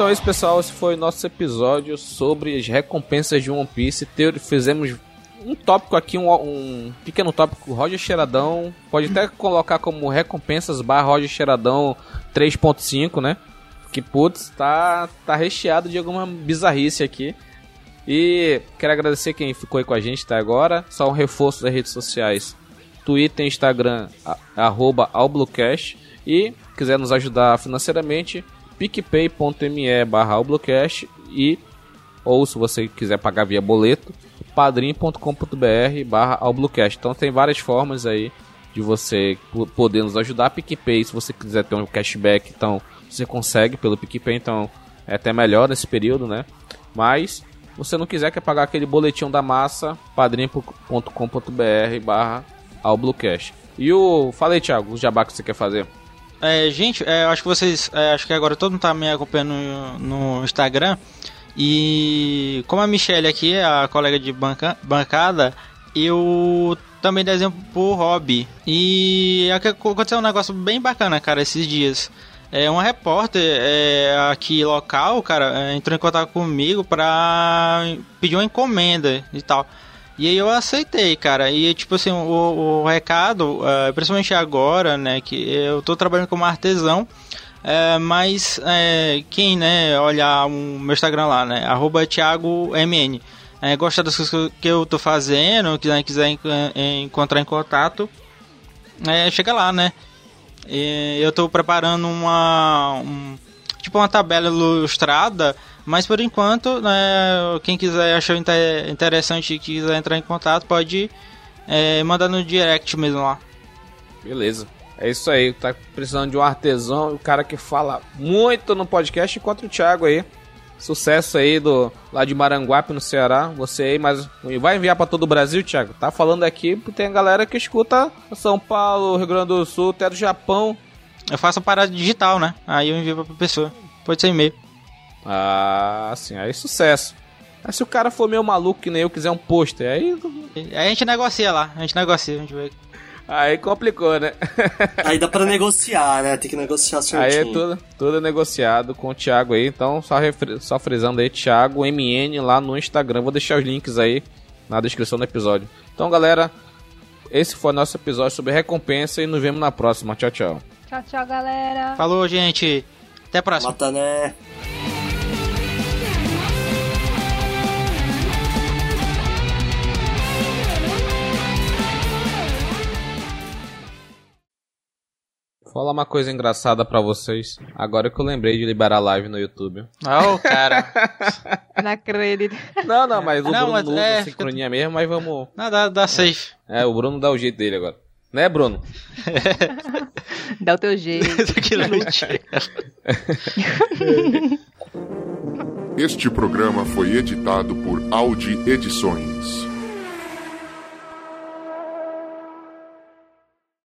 Então é isso, pessoal. Esse foi o nosso episódio sobre as recompensas de One Piece. Fizemos um tópico aqui, um, um pequeno tópico. Roger Cheiradão. Pode até colocar como recompensas barra Roger Cheiradão 3.5, né? Que putz, tá, tá recheado de alguma bizarrice aqui. E quero agradecer quem ficou aí com a gente até agora. Só um reforço das redes sociais: Twitter, Instagram, arroba Albluecast. E quiser nos ajudar financeiramente, picpay.me barra e ou se você quiser pagar via boleto, padrim.com.br barra Então tem várias formas aí de você poder nos ajudar. PicPay, se você quiser ter um cashback, então você consegue pelo PicPay, então é até melhor nesse período, né? Mas você não quiser quer pagar aquele boletim da massa, padrim.com.br barra E o. Fala aí, Thiago, o jabá que você quer fazer. É, gente, é, acho que vocês. É, acho que agora todo mundo tá me acompanhando no, no, Instagram. E como a Michelle aqui é a colega de banca, bancada, eu também desenho por hobby. E aconteceu um negócio bem bacana, cara, esses dias. É, uma repórter é, aqui local, cara, é, entrou em contato comigo pra pedir uma encomenda e tal. E aí eu aceitei, cara. E tipo assim, o, o recado, uh, principalmente agora, né, que eu tô trabalhando como artesão. É, mas é, quem né, olhar o meu Instagram lá, né? Arroba ThiagoMN. É, gosta das coisas que eu tô fazendo, quiser, quiser encontrar em contato, é, chega lá, né? E eu tô preparando uma. Um, tipo uma tabela ilustrada mas por enquanto, né, quem quiser achar interessante e quiser entrar em contato, pode é, mandar no direct mesmo lá. Beleza. É isso aí, tá precisando de um artesão, o cara que fala muito no podcast, encontra o Thiago aí. Sucesso aí do lá de Maranguape no Ceará. Você aí, mas vai enviar para todo o Brasil, Thiago? Tá falando aqui porque tem galera que escuta São Paulo, Rio Grande do Sul, até do Japão. Eu faço a parada digital, né? Aí eu envio pra pessoa. Pode ser e-mail. Ah, sim, aí sucesso. Mas se o cara for meio maluco que nem eu quiser um pôster, aí. Aí a gente negocia lá, a gente negocia, a gente vai. Aí complicou, né? aí dá pra negociar, né? Tem que negociar certinho. Aí é tudo, tudo negociado com o Thiago aí. Então, só, só frisando aí, Thiago MN lá no Instagram. Vou deixar os links aí na descrição do episódio. Então, galera, esse foi o nosso episódio sobre recompensa e nos vemos na próxima. Tchau, tchau. Tchau, tchau, galera. Falou, gente. Até a próxima. Mata, né? Falar uma coisa engraçada para vocês. Agora que eu lembrei de liberar live no YouTube. Oh, cara. não acredito. Não, não, mas o não, Bruno mas, usa é, sincronia mesmo, mas vamos. Não, dá, dá safe. É, o Bruno dá o jeito dele agora. Né, Bruno? dá o teu jeito. este programa foi editado por Audi Edições.